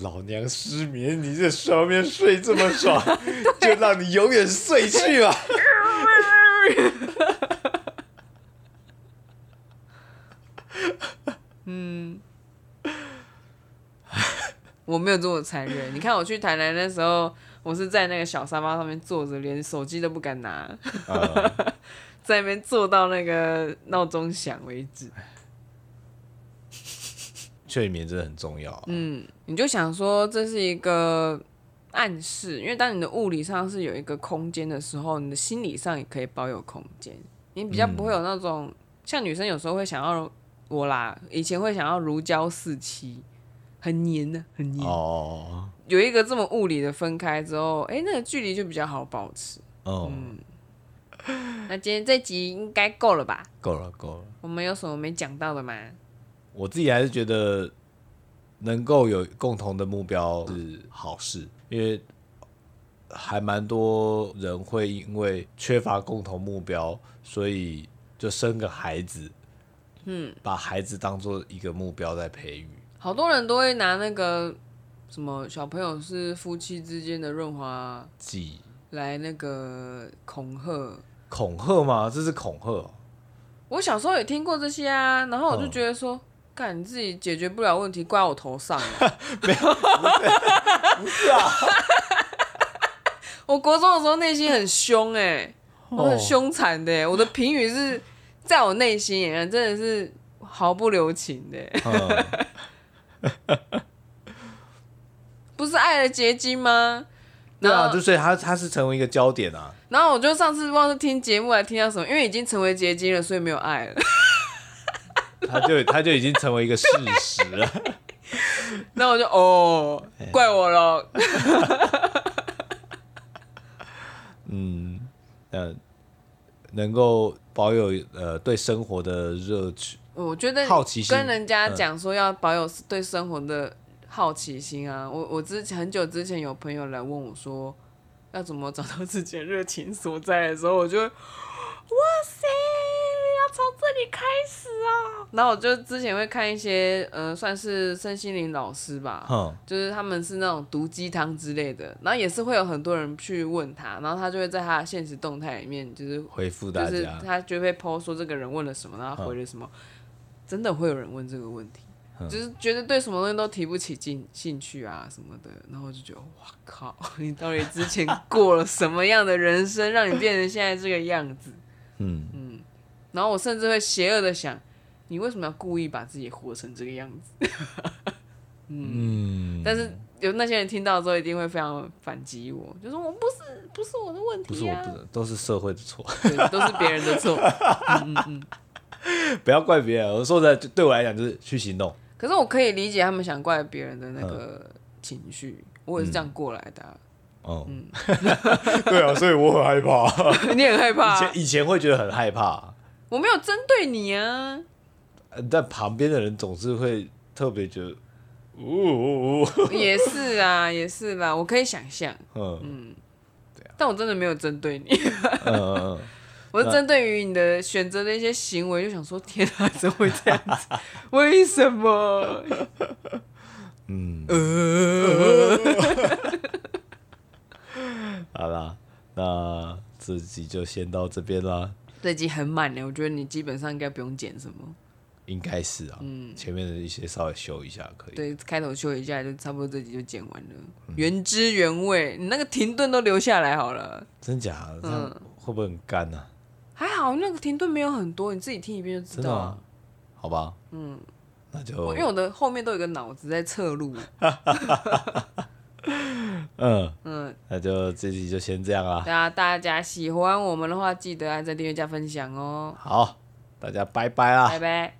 [SPEAKER 2] 老娘失眠，你在上面睡这么爽，就让你永远睡去吧。
[SPEAKER 1] 嗯，我没有这么残忍。你看我去台南的时候，我是在那个小沙发上面坐着，连手机都不敢拿，在那边坐到那个闹钟响为止。
[SPEAKER 2] 睡眠真的很重要啊。
[SPEAKER 1] 嗯，你就想说这是一个暗示，因为当你的物理上是有一个空间的时候，你的心理上也可以保有空间。你比较不会有那种、嗯、像女生有时候会想要我啦，以前会想要如胶似漆，很黏的，很黏。哦。有一个这么物理的分开之后，哎、欸，那个距离就比较好保持。哦。嗯。那今天这集应该够了吧？
[SPEAKER 2] 够了，够了。
[SPEAKER 1] 我们有什么没讲到的吗？
[SPEAKER 2] 我自己还是觉得能够有共同的目标是好事，因为还蛮多人会因为缺乏共同目标，所以就生个孩子，嗯，把孩子当做一个目标在培育。
[SPEAKER 1] 好多人都会拿那个什么小朋友是夫妻之间的润滑剂来那个恐吓，
[SPEAKER 2] 恐吓吗？这是恐吓。
[SPEAKER 1] 我小时候也听过这些啊，然后我就觉得说。看你自己解决不了问题，怪我头上。没有，不是啊。我国中的时候内心很凶哎、欸，我很凶残的、欸，我的评语是在我内心里面真的是毫不留情的、欸。不是爱的结晶吗？
[SPEAKER 2] 对啊，就所以他他是成为一个焦点啊。
[SPEAKER 1] 然后我就上次忘了听节目还听到什么，因为已经成为结晶了，所以没有爱了。
[SPEAKER 2] 他就 他就已经成为一个事实了，
[SPEAKER 1] 那我就哦，怪我了。
[SPEAKER 2] 嗯，呃，能够保有呃对生活的热趣，
[SPEAKER 1] 我觉得好奇心，跟人家讲说要保有对生活的好奇心啊。我我之前很久之前有朋友来问我说，要怎么找到自己的热情所在的时候，我就哇塞。从这里开始啊，然后我就之前会看一些，呃，算是身心灵老师吧，嗯，就是他们是那种毒鸡汤之类的，然后也是会有很多人去问他，然后他就会在他的现实动态里面就是
[SPEAKER 2] 回复大家，
[SPEAKER 1] 就是他就会 po 说这个人问了什么，然后回了什么，嗯，真的会有人问这个问题，嗯，就是觉得对什么东西都提不起劲兴趣啊什么的，然后我就觉得哇靠，你到底之前过了什么样的人生，让你变成现在这个样子？嗯。嗯。然后我甚至会邪恶的想，你为什么要故意把自己活成这个样子？嗯，但是有那些人听到之后一定会非常反击我，就说我不是不是我的问题啊，
[SPEAKER 2] 不是我的，都是社会的错，
[SPEAKER 1] 对，都是别人的错。嗯嗯嗯，
[SPEAKER 2] 不要怪别人，我说的对我来讲就是去行动。
[SPEAKER 1] 可是我可以理解他们想怪别人的那个情绪，嗯、我也是这样过来的、啊。
[SPEAKER 2] 哦，嗯，对啊，所以我很害怕。
[SPEAKER 1] 你很害怕？
[SPEAKER 2] 以前以前会觉得很害怕。
[SPEAKER 1] 我没有针对你啊。
[SPEAKER 2] 但旁边的人总是会特别觉得，呜呜呜。也
[SPEAKER 1] 是啊，也是啦，我可以想象。嗯嗯，对啊。但我真的没有针对你。嗯嗯嗯。我是针对于你的选择的一些行为，就想说：天啊，怎么会这样子？为什么？嗯。
[SPEAKER 2] 好啦，那这集就先到这边啦。
[SPEAKER 1] 这集很满呢，我觉得你基本上应该不用剪什么。
[SPEAKER 2] 应该是啊，嗯，前面的一些稍微修一下可以。
[SPEAKER 1] 对，开头修一下就差不多，这集就剪完了，嗯、原汁原味。你那个停顿都留下来好了。
[SPEAKER 2] 真假的？嗯，会不会很干呢、啊？
[SPEAKER 1] 还好，那个停顿没有很多，你自己听一遍就知道了。
[SPEAKER 2] 好吧，嗯，那就
[SPEAKER 1] 因为我的后面都有个脑子在侧录。
[SPEAKER 2] 嗯嗯，那就这集就先这样啦。
[SPEAKER 1] 大家大家喜欢我们的话，记得按赞、订阅、加分享哦。
[SPEAKER 2] 好，大家拜拜啦，
[SPEAKER 1] 拜拜。